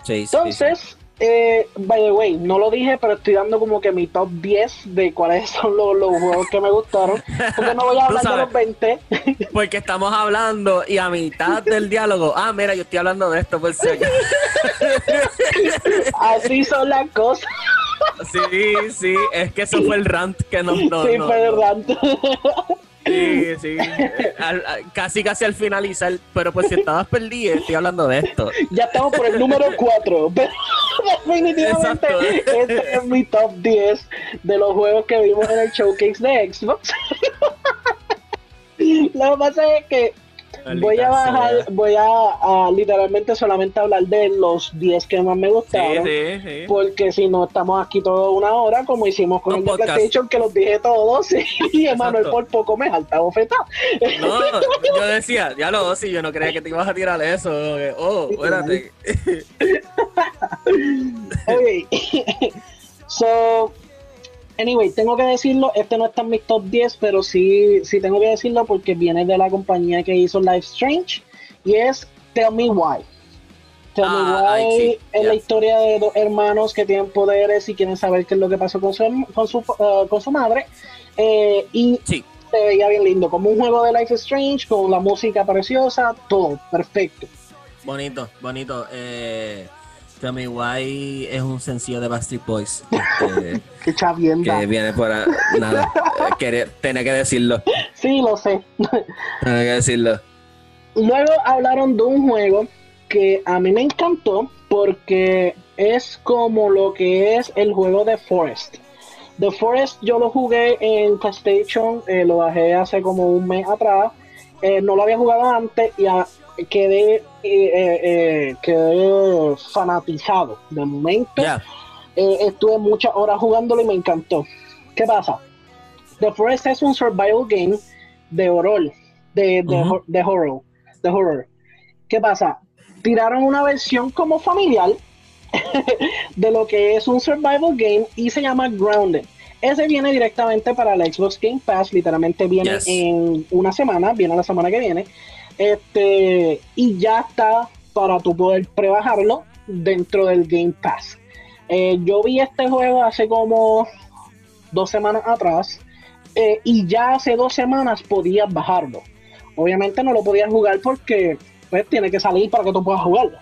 Sí, sí, sí. Entonces, eh, by the way, no lo dije, pero estoy dando como que mi top 10 de cuáles [laughs] son los, los juegos que me gustaron. Porque no voy a hablar de los 20. [laughs] Porque estamos hablando y a mitad del diálogo, ah, mira, yo estoy hablando de esto por si. Así son las cosas. Sí, sí, es que eso fue el rant que nos. No, sí, no, fue no. [laughs] Sí, sí. [laughs] Al- al- casi, casi al finalizar. Pero pues si estabas perdido, estoy hablando de esto. Ya estamos por el número 4. [laughs] Pero definitivamente Exacto. este es mi top 10 de los juegos que vimos en el showcase de Xbox. [laughs] Lo que pasa es que voy a bajar, sea. voy a, a literalmente solamente hablar de los 10 que más me gustaron. sí, sí. Porque si no estamos aquí toda una hora, como hicimos con Un el. PlayStation, que los dije todos, [laughs] y Emanuel por poco me salta bofetada. No, yo decía, ya lo, si yo no creía que te ibas a tirar eso. Oh, espérate. [laughs] Ok. [laughs] so, anyway, tengo que decirlo, este no está en mis top 10, pero sí, sí tengo que decirlo porque viene de la compañía que hizo Life Strange y es Tell Me Why. Tell Ah, Me Why ay, sí, es la historia de dos hermanos que tienen poderes y quieren saber qué es lo que pasó con su, con su, uh, con su madre. Eh, y Sí, se veía bien lindo, como un juego de Life Strange, con la música preciosa, todo perfecto. bonito, bonito. Eh, Me Why es un sencillo de Backstreet Boys. [laughs] Este, Qué chavienda. que viene por a- nada. eh, quería- tenía que decirlo. Sí, lo sé. Tenía que decirlo. Luego hablaron de un juego que a mí me encantó porque es como lo que es el juego de Forest. The Forest yo lo jugué en PlayStation, eh, lo bajé hace como un mes atrás. Eh, no lo había jugado antes y ah, quedé, eh, eh, eh, quedé fanatizado. De momento estuve muchas horas jugándolo y me encantó. ¿Qué pasa? The Forest es un survival game de horror. de, de, de horror. De horror. ¿Qué pasa? Tiraron una versión como familiar [laughs] de lo que es un survival game y se llama Grounded. Ese viene directamente para la Xbox Game Pass, literalmente viene Yes. en una semana, viene la semana que viene. Este, y ya está para tú poder prebajarlo dentro del Game Pass. Eh, yo vi este juego hace como dos semanas atrás eh, y ya hace dos semanas podías bajarlo. Obviamente no lo podías jugar porque pues, tiene que salir para que tú puedas jugarlo.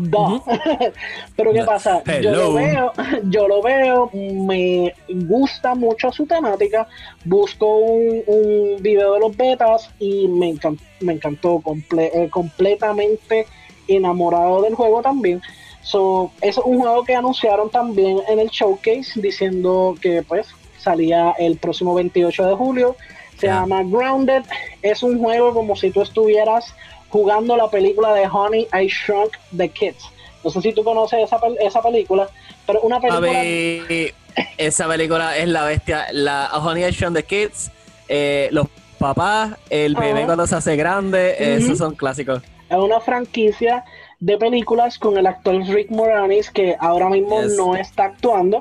Duh. [laughs] Pero ¿qué pasa? Yo lo veo, yo lo veo, me gusta mucho su temática, busco un, un video de los betas y me, encan- me encantó comple- eh, completamente enamorado del juego también. So, es un juego que anunciaron también en el showcase diciendo que pues salía el próximo 28 de julio. Se llama Grounded. Es un juego como si tú estuvieras jugando la película de Honey I Shrunk the Kids. No sé si tú conoces esa, esa película, pero una A película ver, esa película es la bestia. La Honey I Shrunk the Kids, eh, los papás, el bebé cuando se hace grande, esos son clásicos. es una franquicia de películas con el actor Rick Moranis que ahora mismo Yes. no está actuando.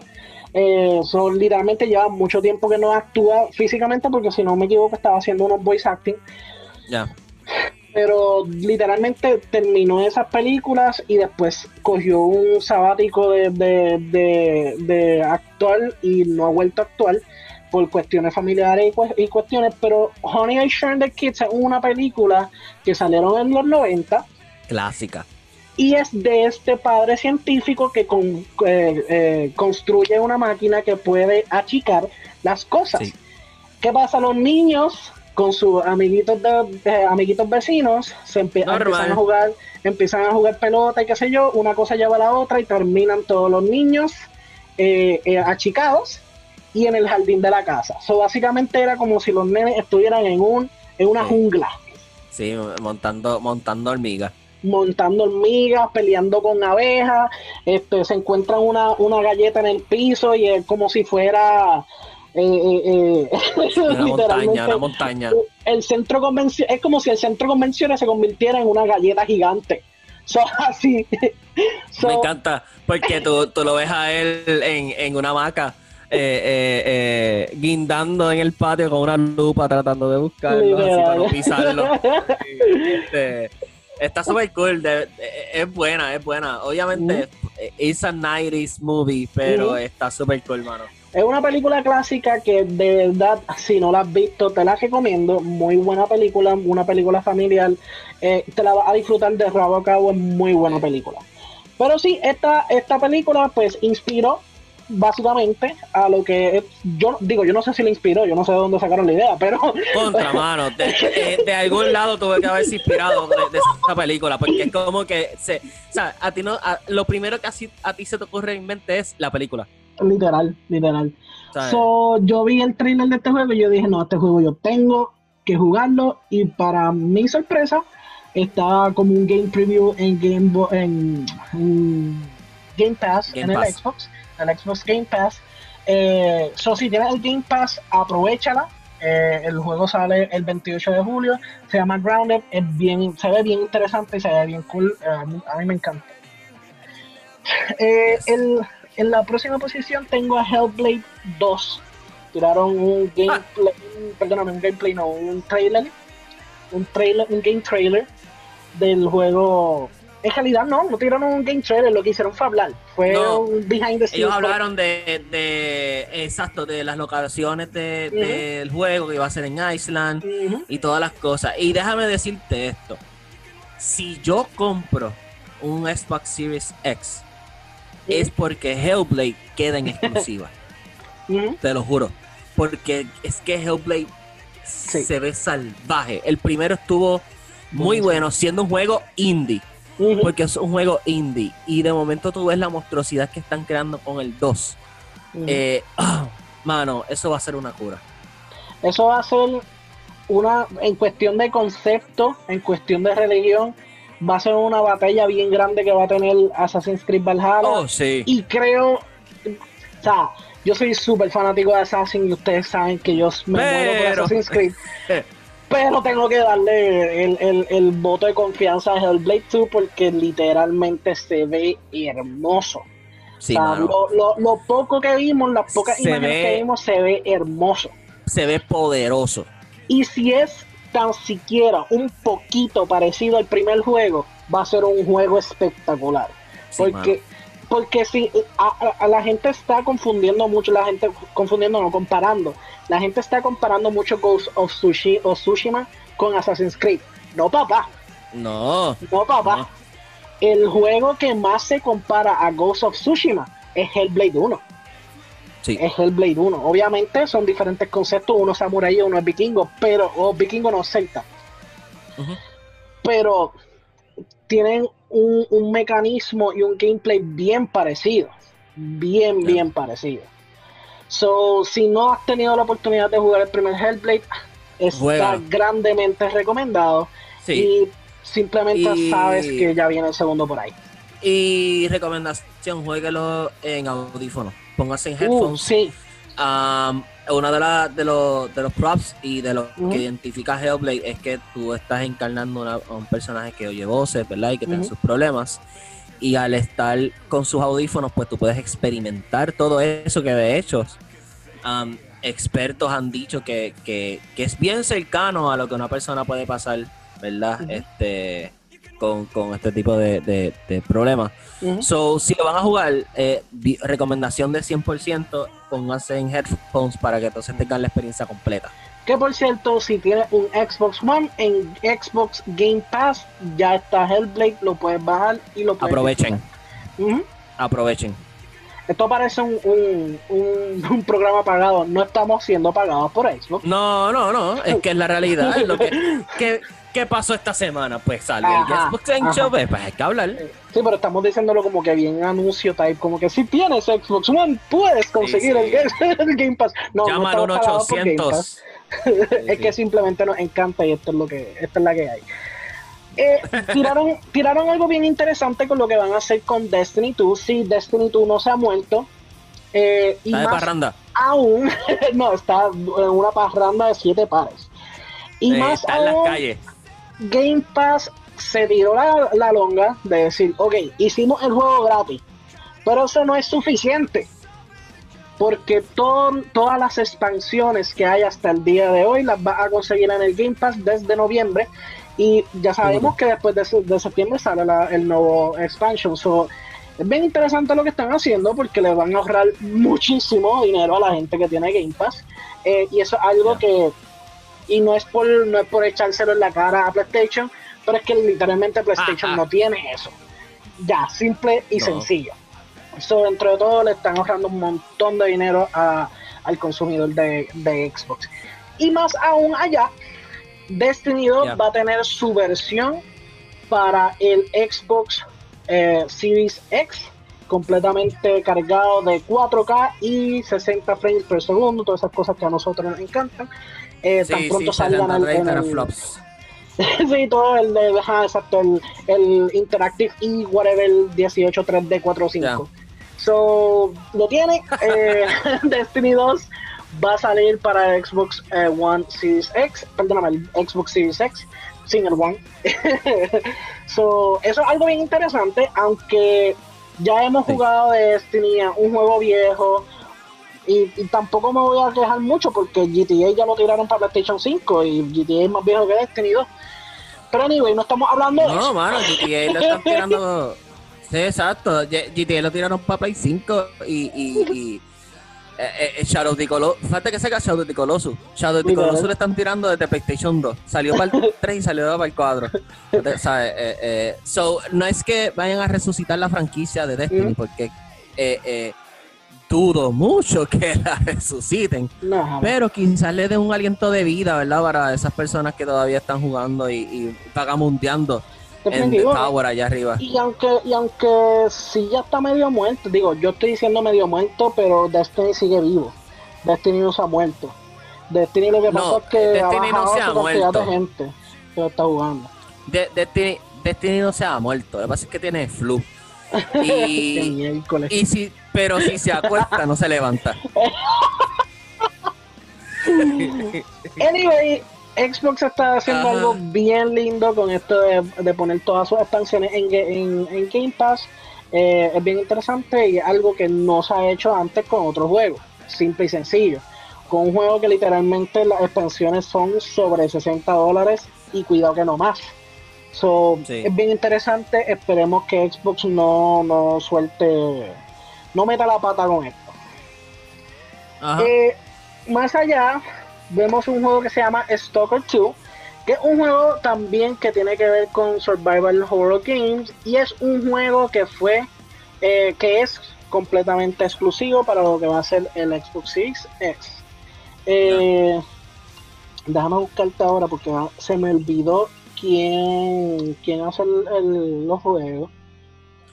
Eh, so, literalmente lleva mucho tiempo que no actúa físicamente porque si no me equivoco estaba haciendo unos voice acting. Ya. Pero literalmente terminó esas películas y después cogió un sabático de, de, de, de actuar y no ha vuelto a actuar por cuestiones familiares y, cu- y cuestiones, pero Honey I Shrunk the Kids es una película que salieron en los 90 Clásica. y es de este padre científico que con- eh, eh, construye una máquina que puede achicar las cosas. Sí. ¿Qué pasa? Los niños con sus amiguitos de, de amiguitos vecinos se Normal. empiezan a jugar, empiezan a jugar pelota y qué sé yo, una cosa lleva a la otra y terminan todos los niños eh, eh, achicados y en el jardín de la casa. So, básicamente era como si los nenes estuvieran en un en una Sí. jungla Sí, montando, montando hormigas. montando hormigas, peleando con abejas, este, se encuentran una, una galleta en el piso y es como si fuera eh, Una [laughs] montaña, una montaña. el centro convención es como si el centro convenciones se convirtiera en una galleta gigante. So, [laughs] así. So, Me encanta, porque tú, tú lo ves a él en, en una hamaca, eh, eh, eh, guindando en el patio con una lupa tratando de buscarlo, así para no pisarlo. [laughs] Este, está súper cool, de- de- es buena, es buena. Obviamente, eh, it's a 90s movie, pero está súper cool, mano. Es una película clásica que de verdad, si no la has visto, te la recomiendo. Muy buena película, una película familiar. Eh, te la vas a disfrutar de rabo a cabo, es muy buena película. Pero sí, esta, esta película pues inspiró básicamente a lo que es- yo digo, yo no sé si le inspiró, yo no sé de dónde sacaron la idea, pero Contra, [laughs] mano. De, de- algún lado tuve que haberse inspirado de, de esa película, porque es como que se, o sea, a ti no, a- lo primero que así, a ti se te ocurre en mente es la película. Literal, literal. ¿sabes? So, yo vi el trailer de este juego y yo dije, no, este juego yo tengo que jugarlo y para mi sorpresa está como un game preview en Game, Bo- en, en Game Pass, Game en el. Xbox, en el Xbox Game Pass. Eh, so, si tienes el Game Pass, aprovechala. Eh, el juego sale el 28 de julio, se llama Grounded, es bien, se ve bien interesante y se ve bien cool, eh, a, mí, a mí me encanta. Eh, Yes. el- en la próxima posición tengo a Hellblade 2. Tiraron un gameplay, un- perdóname, un gameplay, no, un trailer, un trailer, un game trailer del juego. En realidad no, no tiraron un game trailer, lo que hicieron fue hablar, fue No. un behind the scenes. Ellos hablaron de, de, exacto, de las locaciones de- del juego que iba a ser en Iceland y todas las cosas. Y déjame decirte esto. Si yo compro un Xbox Series X, es porque Hellblade queda en exclusiva. [laughs] te lo juro. Porque es que Hellblade Sí. se ve salvaje. El primero estuvo muy bueno, siendo un juego indie. Porque es un juego indie. Y de momento tú ves la monstruosidad que están creando con el 2. Ujú. Eh, [clears throat] mano, eso va a ser una cura. Eso va a ser una, en cuestión de concepto, en cuestión de religión, va a ser una batalla bien grande que va a tener Assassin's Creed Valhalla. Oh, sí. Y creo, o sea, yo soy súper fanático de Assassin y ustedes saben que yo me muero por Pero- Assassin's Creed. [laughs] Pero tengo que darle el, el- el voto de confianza a Hellblade 2 porque literalmente se ve hermoso. Sí, O sea, mano. lo, lo- lo poco que vimos, las pocas Se imágenes ve- que vimos, se ve hermoso. Se ve poderoso. Y si es tan siquiera un poquito parecido al primer juego, va a ser un juego espectacular. Sí, porque porque si a, la gente está confundiendo mucho, la gente confundiendo, no comparando, la gente está comparando mucho Ghost of, Sushi, of Tsushima con Assassin's Creed. No, papá, No. no, papá. No. El juego que más se compara a Ghost of Tsushima es Hellblade 1. Sí. Es Hellblade 1. Obviamente son diferentes conceptos, uno es samurai y uno es vikingo, pero, o vikingo no celta. Pero tienen un, un mecanismo y un gameplay bien parecido. Bien, bien parecido. So, si no has tenido la oportunidad de jugar el primer Hellblade, está grandemente recomendado. Sí. Y simplemente Y- sabes que ya viene el segundo por ahí. Y recomendación, jueguelo en audífonos. Póngase en Uh, headphones. sí, Um, uno de, la- de, los, de los props y de lo que identifica Hellblade es que tú estás encarnando una- a un personaje que oye voces, ¿verdad? Y que tiene Ujú. sus problemas. Y al estar con sus audífonos, pues tú puedes experimentar todo eso que de hecho um, expertos han dicho que, que- que es bien cercano a lo que una persona puede pasar, ¿verdad? Este con, con este tipo de, de- de problemas. So, si lo van a jugar, eh, recomendación de 100%, pónganse en headphones para que entonces tengan la experiencia completa. Que por cierto, si tienes un Xbox One, en Xbox Game Pass ya está Hellblade, lo puedes bajar y lo puedes Aprovechen, aprovechen. Esto parece un, un, un- [laughs] un programa pagado. No estamos siendo pagados por Xbox. No, no, no, es que es la realidad. es lo que, [laughs] que- ¿Qué pasó esta semana? Pues salió el Xbox Game ajá. Show, pues, pues hay que hablar. Sí, pero estamos diciéndolo como que bien anuncio type, como que si tienes Xbox One, puedes conseguir sí. el, Game- [laughs] el Game Pass. No, Llama no al estamos pagados por Game Pass. 1-800. [laughs] es que simplemente nos encanta y esto es lo que, esta es la que hay. Eh, tiraron, [laughs] tiraron algo bien interesante con lo que van a hacer con Destiny 2. Sí, Destiny 2 no se ha muerto. Eh, y Está de más parranda. aún, no, está en una parranda de siete pares. Y Eh, más está en las aún, calles. Game Pass se tiró la, la longa de decir, ok, hicimos el juego gratis, pero eso no es suficiente. Porque todo- todas las expansiones que hay hasta el día de hoy las vas a conseguir en el Game Pass desde noviembre. Y ya sabemos que después de, de septiembre sale la- el nuevo expansion. So, es bien interesante lo que están haciendo porque le van a ahorrar muchísimo dinero a la gente que tiene Game Pass. Eh, y eso es algo que y no es por no es por echárselo en la cara a PlayStation, pero es que literalmente PlayStation no tiene eso. Ya, simple y No. sencillo. So, dentro de todo le están ahorrando un montón de dinero a- al consumidor de, de Xbox. Y más aún allá, Destiny 2 Ya. va a tener su versión para el Xbox eh, Series X, completamente cargado de 4K y 60 frames por segundo, todas esas cosas que a nosotros nos encantan. Eh, tan pronto sí, salgan 60 en, 30 en eran el- flops. [laughs] sí, todo el de, ajá, exacto, el, el Interactive y whatever, el 18 3D45. So, lo tiene. eh, [laughs] [laughs] Destiny 2 va a salir para Xbox eh, One Series X, perdóname, el Xbox Series X, sin el One. so, eso es algo bien interesante, aunque ya hemos jugado de Destiny, un juego viejo. Y, y tampoco me voy a quejar mucho porque GTA ya lo tiraron para PlayStation 5 y GTA es más viejo que Destiny 2. Pero anyway, no estamos hablando de No, eso. mano, GTA lo están [laughs] tirando. Sí, exacto. GTA lo tiraron para Play 5 y. y, y eh, eh, Shadow the Colossus. Falta que saca Shadow the Colossus. Shadow Literal. Colossus le están tirando desde PlayStation 2. Salió para el 3 y salió para el 4. Entonces, ¿sabes? Eh, so, no es que vayan a resucitar la franquicia de Destiny, Mm. porque eh, dudo mucho [laughs] que la resuciten. No. Pero quizás le dé un aliento de vida, ¿verdad? Para esas personas que todavía están jugando y, y vagamundeando en The Definitivo. Tower allá arriba. Y aunque, y aunque sí ya está medio muerto, digo, yo estoy diciendo medio muerto, pero Destiny sigue vivo. Destiny no se ha muerto. Destiny lo que No, pasa es que ha Destiny no bajado se ha muerto. de gente que lo está jugando. De- Destiny, Destiny no se ha muerto, lo que pasa es que tiene flu. Y, [laughs] y si, pero si se acuesta, no se levanta. Anyway, Xbox está haciendo Ajá. algo bien lindo con esto de, de poner todas sus expansiones en, en, en Game Pass. Eh, es bien interesante y es algo que no se ha hecho antes con otros juegos. Simple y sencillo. Con un juego que literalmente las expansiones son sobre 60 dólares y cuidado que no más. So, Sí. Es bien interesante. Esperemos que Xbox no, no suelte, no meta la pata con esto. Ajá. Eh, más allá, vemos un juego que se llama Stalker 2, que es un juego también que tiene que ver con Survival Horror Games y es un juego que fue, eh, que es completamente exclusivo para lo que va a ser el Xbox Series X. Eh, Déjame buscarte ahora porque se me olvidó quién, quién hace el- el- los juegos.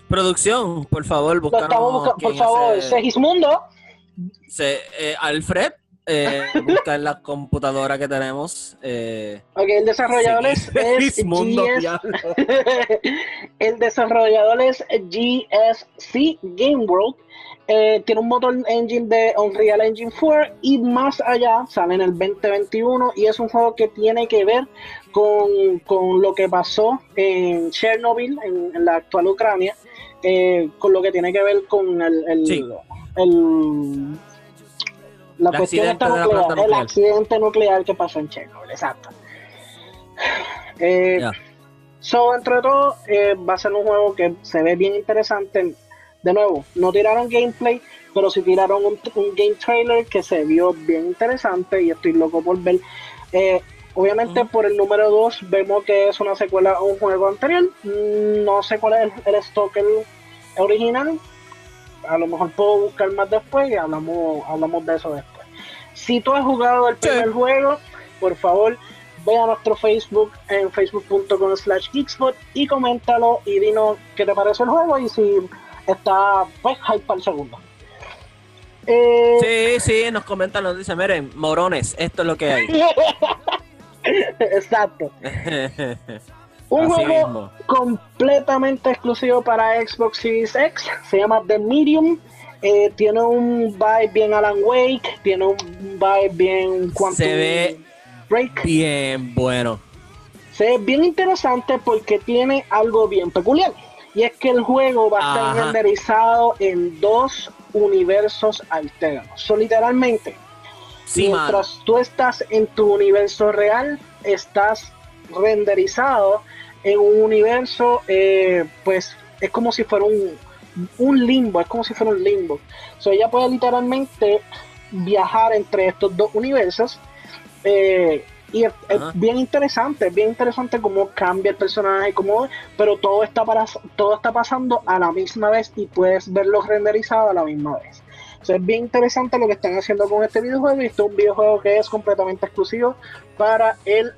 Producción, por favor, estamos buscando, por favor, hace- Segismundo. se- eh, Alfred, eh, busca en la computadora que tenemos. Eh, Ok, el desarrollador es, GS [laughs] el desarrollador es GSC Game World. Eh, tiene un motor engine de Unreal Engine 4 y más allá sale en el 2021 y es un juego que tiene que ver con, con lo que pasó en Chernobyl, en, en la actual Ucrania, eh, con lo que tiene que ver con el, el, Sí. el- la El cuestión la nuclear, el accidente nuclear que pasó en Chernobyl, exacto. [sighs] Eh, Ya. So, entre todo, eh, va a ser un juego que se ve bien interesante. De nuevo, no tiraron gameplay, pero sí tiraron un, un game trailer que se vio bien interesante y estoy loco por ver. Eh, obviamente, por el número 2, vemos que es una secuela a un juego anterior. Mm, No sé cuál es el, el Stalker original. A lo mejor puedo buscar más después y hablamos, hablamos de eso después. Si tú has jugado el Sí. primer juego, por favor, ve a nuestro Facebook en facebook.com slash geekspot y coméntalo y dinos qué te parece el juego y si está pues hype para el segundo. Eh, Sí, sí, nos comentan, nos dicen, miren, morones, esto es lo que hay. [laughs] Exacto. [laughs] Un Así juego mismo. completamente exclusivo para Xbox Series X. Se llama The Medium. Eh, tiene un vibe bien Alan Wake. Tiene un vibe bien Quantum Se ve Break. Bien bueno. Se ve bien interesante porque tiene algo bien peculiar. Y es que el juego va a estar renderizado en dos universos alternos. So, literalmente, Sí, mientras tú estás en tu universo real, estás renderizado en un universo, eh, pues es como si fuera un, un limbo, es como si fuera un limbo. So, ella puede literalmente viajar entre estos dos universos. eh, y es, bien interesante, es bien interesante cómo cambia el personaje, cómo, pero todo está, para, todo está pasando a la misma vez y puedes verlo renderizado a la misma vez. O sea, es bien interesante lo que están haciendo con este videojuego y este es un videojuego que es completamente exclusivo para el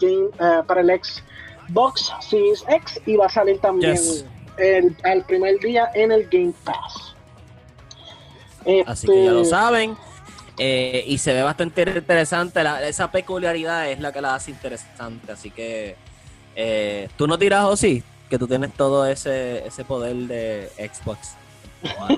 game, eh, para el Xbox Series X y va a salir también Yes. El, al primer día en el Game Pass. Así que ya lo Este, saben. Eh, y se ve bastante interesante. la- esa peculiaridad es la que la hace interesante. Así que eh, tú no tiras o sí, que tú tienes todo ese, ese poder de Xbox. [laughs]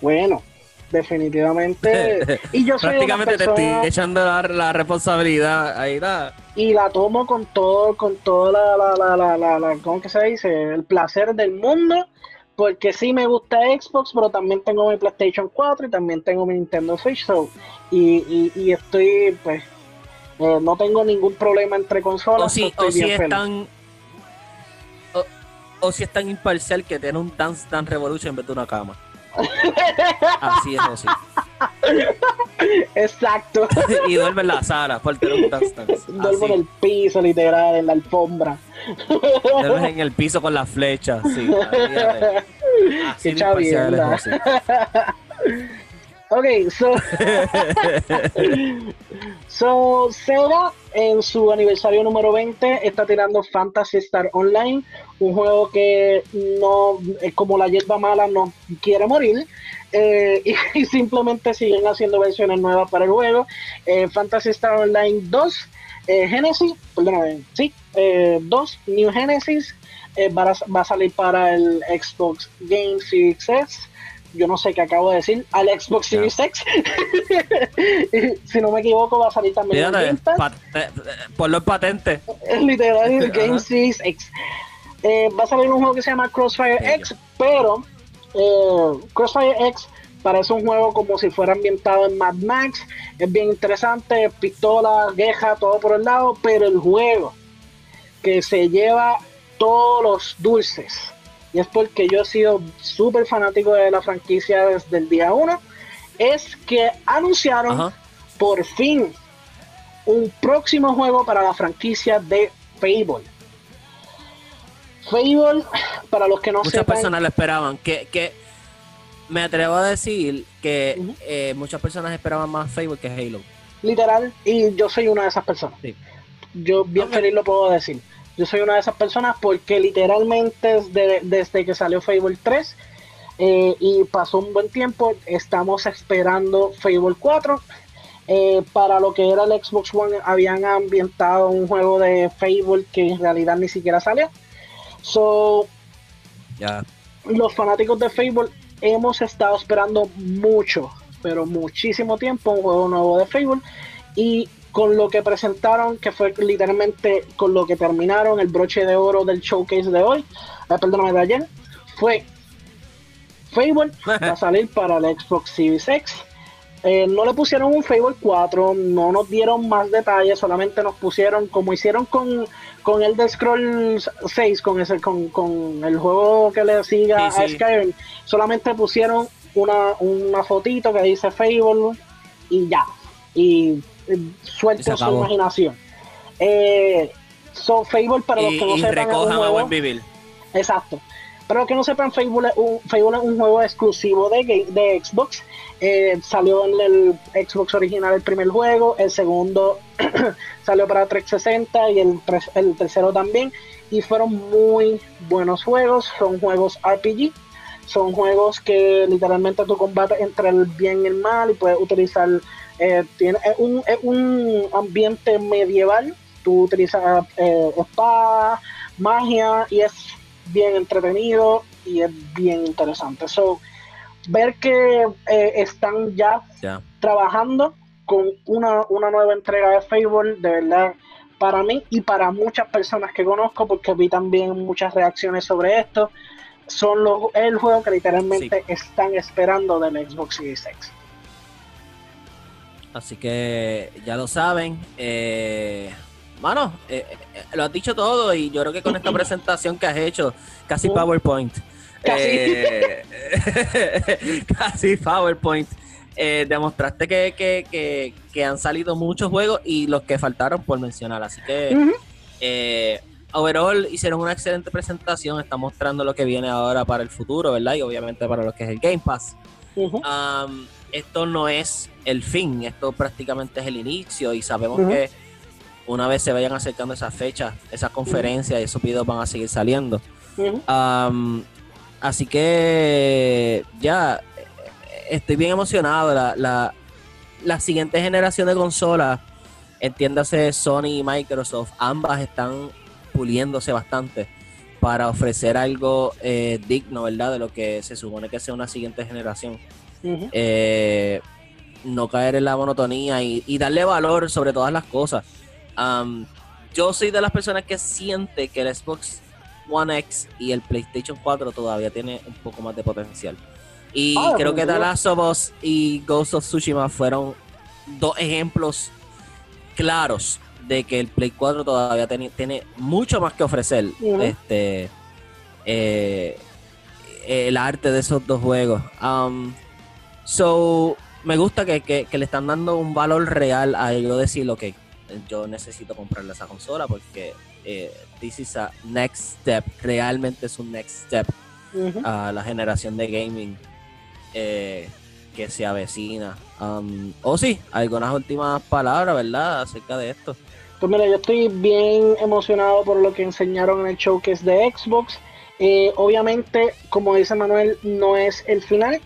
bueno, definitivamente. [laughs] Y yo soy Prácticamente te persona estoy echando la, la responsabilidad. Ahí está. y la tomo con todo, con toda la, la, la, la, la, la- ¿cómo que se dice? El placer del mundo. Porque sí me gusta Xbox, pero también tengo mi PlayStation 4 y también tengo mi Nintendo Switch. so, y, y, y estoy, pues, eh, no tengo ningún problema entre consolas. O si, o si es tan. O, o si es tan imparcial que tiene un Dance Dance Revolution en vez de una cama. Así es, o sí. Exacto. [laughs] y duerme en la sala por tener un. Duermo en el piso, literal, en la alfombra. Duermes en el piso con la flecha. Sí. [laughs] Así Qué de [laughs] Ok, so, [laughs] so Sega en su aniversario número 20 está tirando Fantasy Star Online, un juego que no, es como la hierba mala, no quiere morir. eh, [laughs] y, simplemente siguen haciendo versiones nuevas para el juego. Eh, Fantasy Star Online 2, eh, Genesis, perdóname, sí, eh, 2, New Genesis, eh, va, a, va a salir para el Xbox Game Series X yo no sé qué acabo de decir, al Xbox. Series X. Y [laughs] si no me equivoco, va a salir también el Fíjate, Game Pass. pat- eh, eh, ponlo en patente. Es literal el [laughs] Game. Series X. Eh, va a salir un juego que se llama Crossfire. X, pero eh, Crossfire X parece un juego como si fuera ambientado en Mad Max. Es bien interesante, pistola, queja, todo por el lado, pero el juego que se lleva todos los dulces. Y es porque yo he sido súper fanático de la franquicia desde el día 1. Es que anunciaron Ajá. por fin un próximo juego para la franquicia de Fable. Fable, para los que no Muchas sepan, personas lo esperaban. Que, que me atrevo a decir que eh, muchas personas esperaban más Fable que Halo. literal, y yo soy una de esas personas. Sí. Yo bien feliz lo puedo decir. Yo soy una de esas personas porque literalmente desde, desde que salió Fable 3 eh, y pasó un buen tiempo, estamos esperando Fable 4. Eh, para lo que era el Xbox One habían ambientado un juego de Fable que en realidad ni siquiera salió. So, Ya. los fanáticos de Fable hemos estado esperando mucho, pero muchísimo tiempo un juego nuevo de Fable y con lo que presentaron, que fue literalmente con lo que terminaron el broche de oro del showcase de hoy, eh, perdóname de ayer, fue Fable [laughs] va a salir para el Xbox Series X. Eh, no le pusieron un Fable 4, no nos dieron más detalles, solamente nos pusieron como hicieron con, con el de Scrolls 6, con, ese, con, con el juego que le siga Sí, a sí. Skyrim, solamente pusieron una, una fotito que dice Fable y ya, y eh, se su imaginación. Eh, so Fable para los Y, que no sepan es un juego- buen vivir. Exacto. Para los que no sepan, Fable es un, Fable es un juego exclusivo de, de Xbox. Eh, salió en el Xbox original el primer juego, el segundo [clears throat] salió para 360 y el, el tercero también. Y fueron muy buenos juegos, son juegos RPG. Son juegos que literalmente tu combate entre el bien y el mal y puedes utilizar... eh, tiene, es, un, es un ambiente medieval. Tú utilizas eh, espadas, magia y es bien entretenido y es bien interesante. So, ver que eh, están ya trabajando con una, una nueva entrega de Fable, de verdad, para mí y para muchas personas que conozco, porque vi también muchas reacciones sobre esto, son los, el juego que literalmente están esperando del Xbox Series X. Así que ya lo saben. Eh, mano, eh, eh, lo has dicho todo y yo creo que con esta [clears throat] presentación que has hecho, casi Mm. PowerPoint. Casi. eh, [laughs] casi PowerPoint. eh, demostraste que, que, que, que han salido muchos juegos y los que faltaron por mencionar. Así que eh, overall hicieron una excelente presentación. Está mostrando lo que viene ahora para el futuro, ¿verdad? Y obviamente para lo que es el Game Pass. Am, esto no es el fin, esto prácticamente es el inicio y sabemos que una vez se vayan acercando esas fechas, esas conferencias y esos videos van a seguir saliendo. Am, así que ya estoy bien emocionado. La, la, la siguiente generación de consolas, entiéndase Sony y Microsoft, ambas están puliéndose bastante para ofrecer algo eh, digno, ¿verdad? De lo que se supone que sea una siguiente generación. Eh, no caer en la monotonía y, y darle valor sobre todas las cosas. Yo soy de las personas que siente que el Xbox One X y el PlayStation 4 todavía tiene un poco más de potencial. Y Ah, creo que The definitivo. Last of Us y Ghost of Tsushima fueron dos ejemplos claros de que el Play 4 todavía tiene, tiene mucho más que ofrecer. Este eh, el arte de esos dos juegos. Um, so, me gusta que, que- que le están dando un valor real a yo decir, ok, yo necesito comprarle esa consola porque eh, this is a next step, realmente es un next step a la generación de gaming eh, que se avecina. Um, o sí, algunas últimas palabras, ¿verdad? Acerca de esto. Pues mira, yo estoy bien emocionado por lo que enseñaron en el showcase de Xbox. Eh, obviamente, como dice Manuel, no es el final.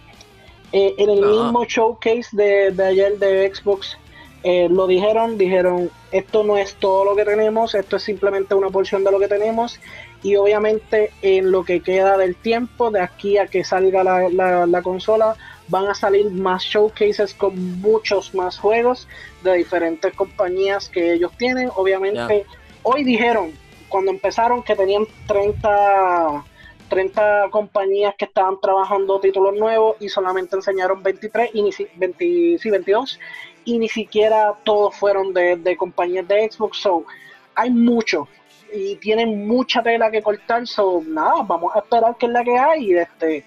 Eh, en el No. mismo showcase de, de ayer de Xbox eh, lo dijeron, dijeron, esto no es todo lo que tenemos, esto es simplemente una porción de lo que tenemos y obviamente en lo que queda del tiempo, de aquí a que salga la, la, consola, van a salir más showcases con muchos más juegos de diferentes compañías que ellos tienen. Obviamente, hoy dijeron, cuando empezaron, que tenían 30, 30 compañías que estaban trabajando títulos nuevos y solamente enseñaron 23, y ni, 20, sí, 22, y ni siquiera todos fueron de, de compañías de Xbox. So, hay mucho y tienen mucha tela que cortar. So, nada, vamos a esperar que es la que hay. Este,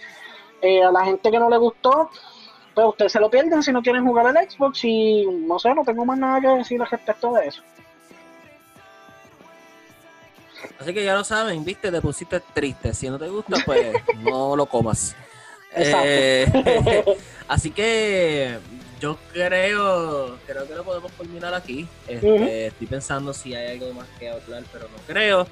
eh, a la gente que no le gustó, pues ustedes se lo pierden si no quieren jugar al Xbox. Y no sé, no tengo más nada que decir respecto de eso. Así que ya lo saben, viste, te pusiste triste. Si no te gusta, pues [laughs] no lo comas. Eh, [laughs] así que yo creo, creo que lo podemos culminar aquí. Este, estoy pensando si hay algo más que hablar, pero no creo.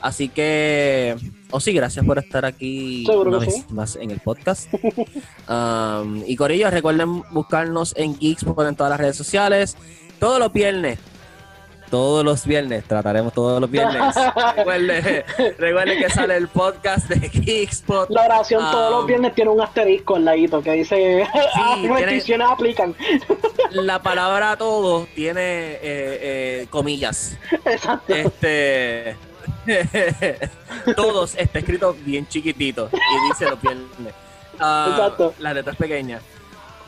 Así que, oh, sí, gracias por estar aquí una vez más en el podcast. [laughs] Um, y Corillo, recuerden buscarnos en Geeks en todas las redes sociales. Todos los viernes todos los viernes, trataremos todos los viernes. [laughs] recuerden, que sale el podcast de Geekspot. La oración todos los um, viernes tiene un asterisco al ladito que dice [laughs] sí, restricciones aplican. La [laughs] palabra todo tiene eh, eh, comillas. Exacto. Este todos está escrito bien chiquitito y dice los viernes. Uh, Exacto. Las letras pequeñas.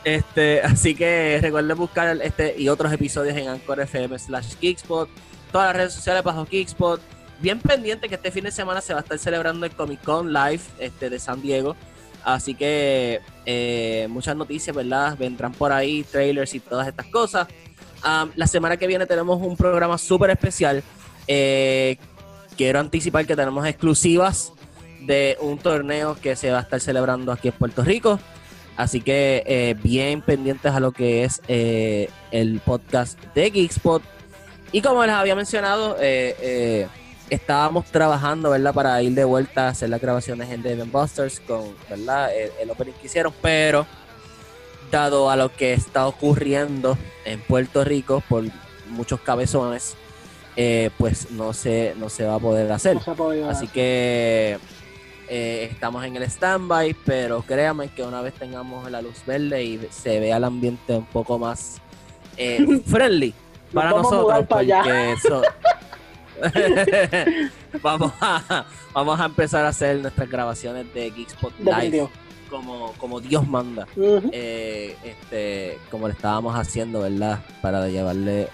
Este, [laughs] así que recuerden buscar este y otros episodios en Anchor FM slash Geekspot, todas las redes sociales bajo Geekspot. Bien pendiente que este fin de semana se va a estar celebrando el Comic Con Live este, de San Diego. Así que eh, muchas noticias, ¿verdad? Vendrán por ahí, trailers y todas estas cosas. la semana que viene tenemos un programa súper especial. Eh, quiero anticipar que tenemos exclusivas de un torneo que se va a estar celebrando aquí en Puerto Rico. Así que eh, bien pendientes a lo que es eh, el podcast de Geekspot. Y como les había mencionado, eh, estábamos trabajando, ¿verdad? Para ir de vuelta a hacer las grabaciones en Devon Busters con, ¿verdad? El, opening que hicieron, pero dado a lo que está ocurriendo en Puerto Rico por muchos cabezones, pues no se, no se va a poder hacer. Así que eh, estamos en el standby, pero créanme que una vez tengamos la luz verde y se vea el ambiente un poco más eh, [laughs] friendly para nosotros, porque [laughs] vamos, a, vamos a empezar a hacer nuestras grabaciones de Geekspot Live como, como Dios manda, eh, este, como le estábamos haciendo, ¿verdad? Para llevarle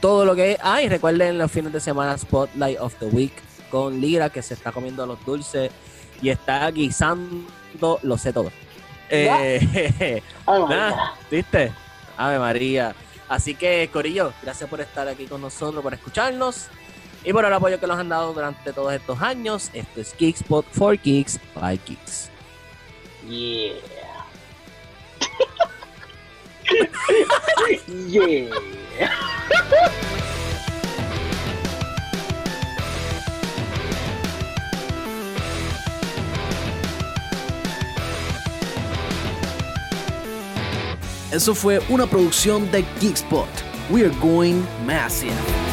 todo lo que hay. Ah, recuerden los fines de semana Spotlight of the Week con Lira que se está comiendo los dulces y está guisando, lo sé todo. Eh, [laughs] ¿Viste? Ave María. Así que, Corillo, gracias por estar aquí con nosotros, por escucharnos y por el apoyo que nos han dado durante todos estos años. Esto es Geekspot for Geeks by Geeks. Yeah. [laughs] yeah. [laughs] Eso fue una producción de Geekspot. We are going massive.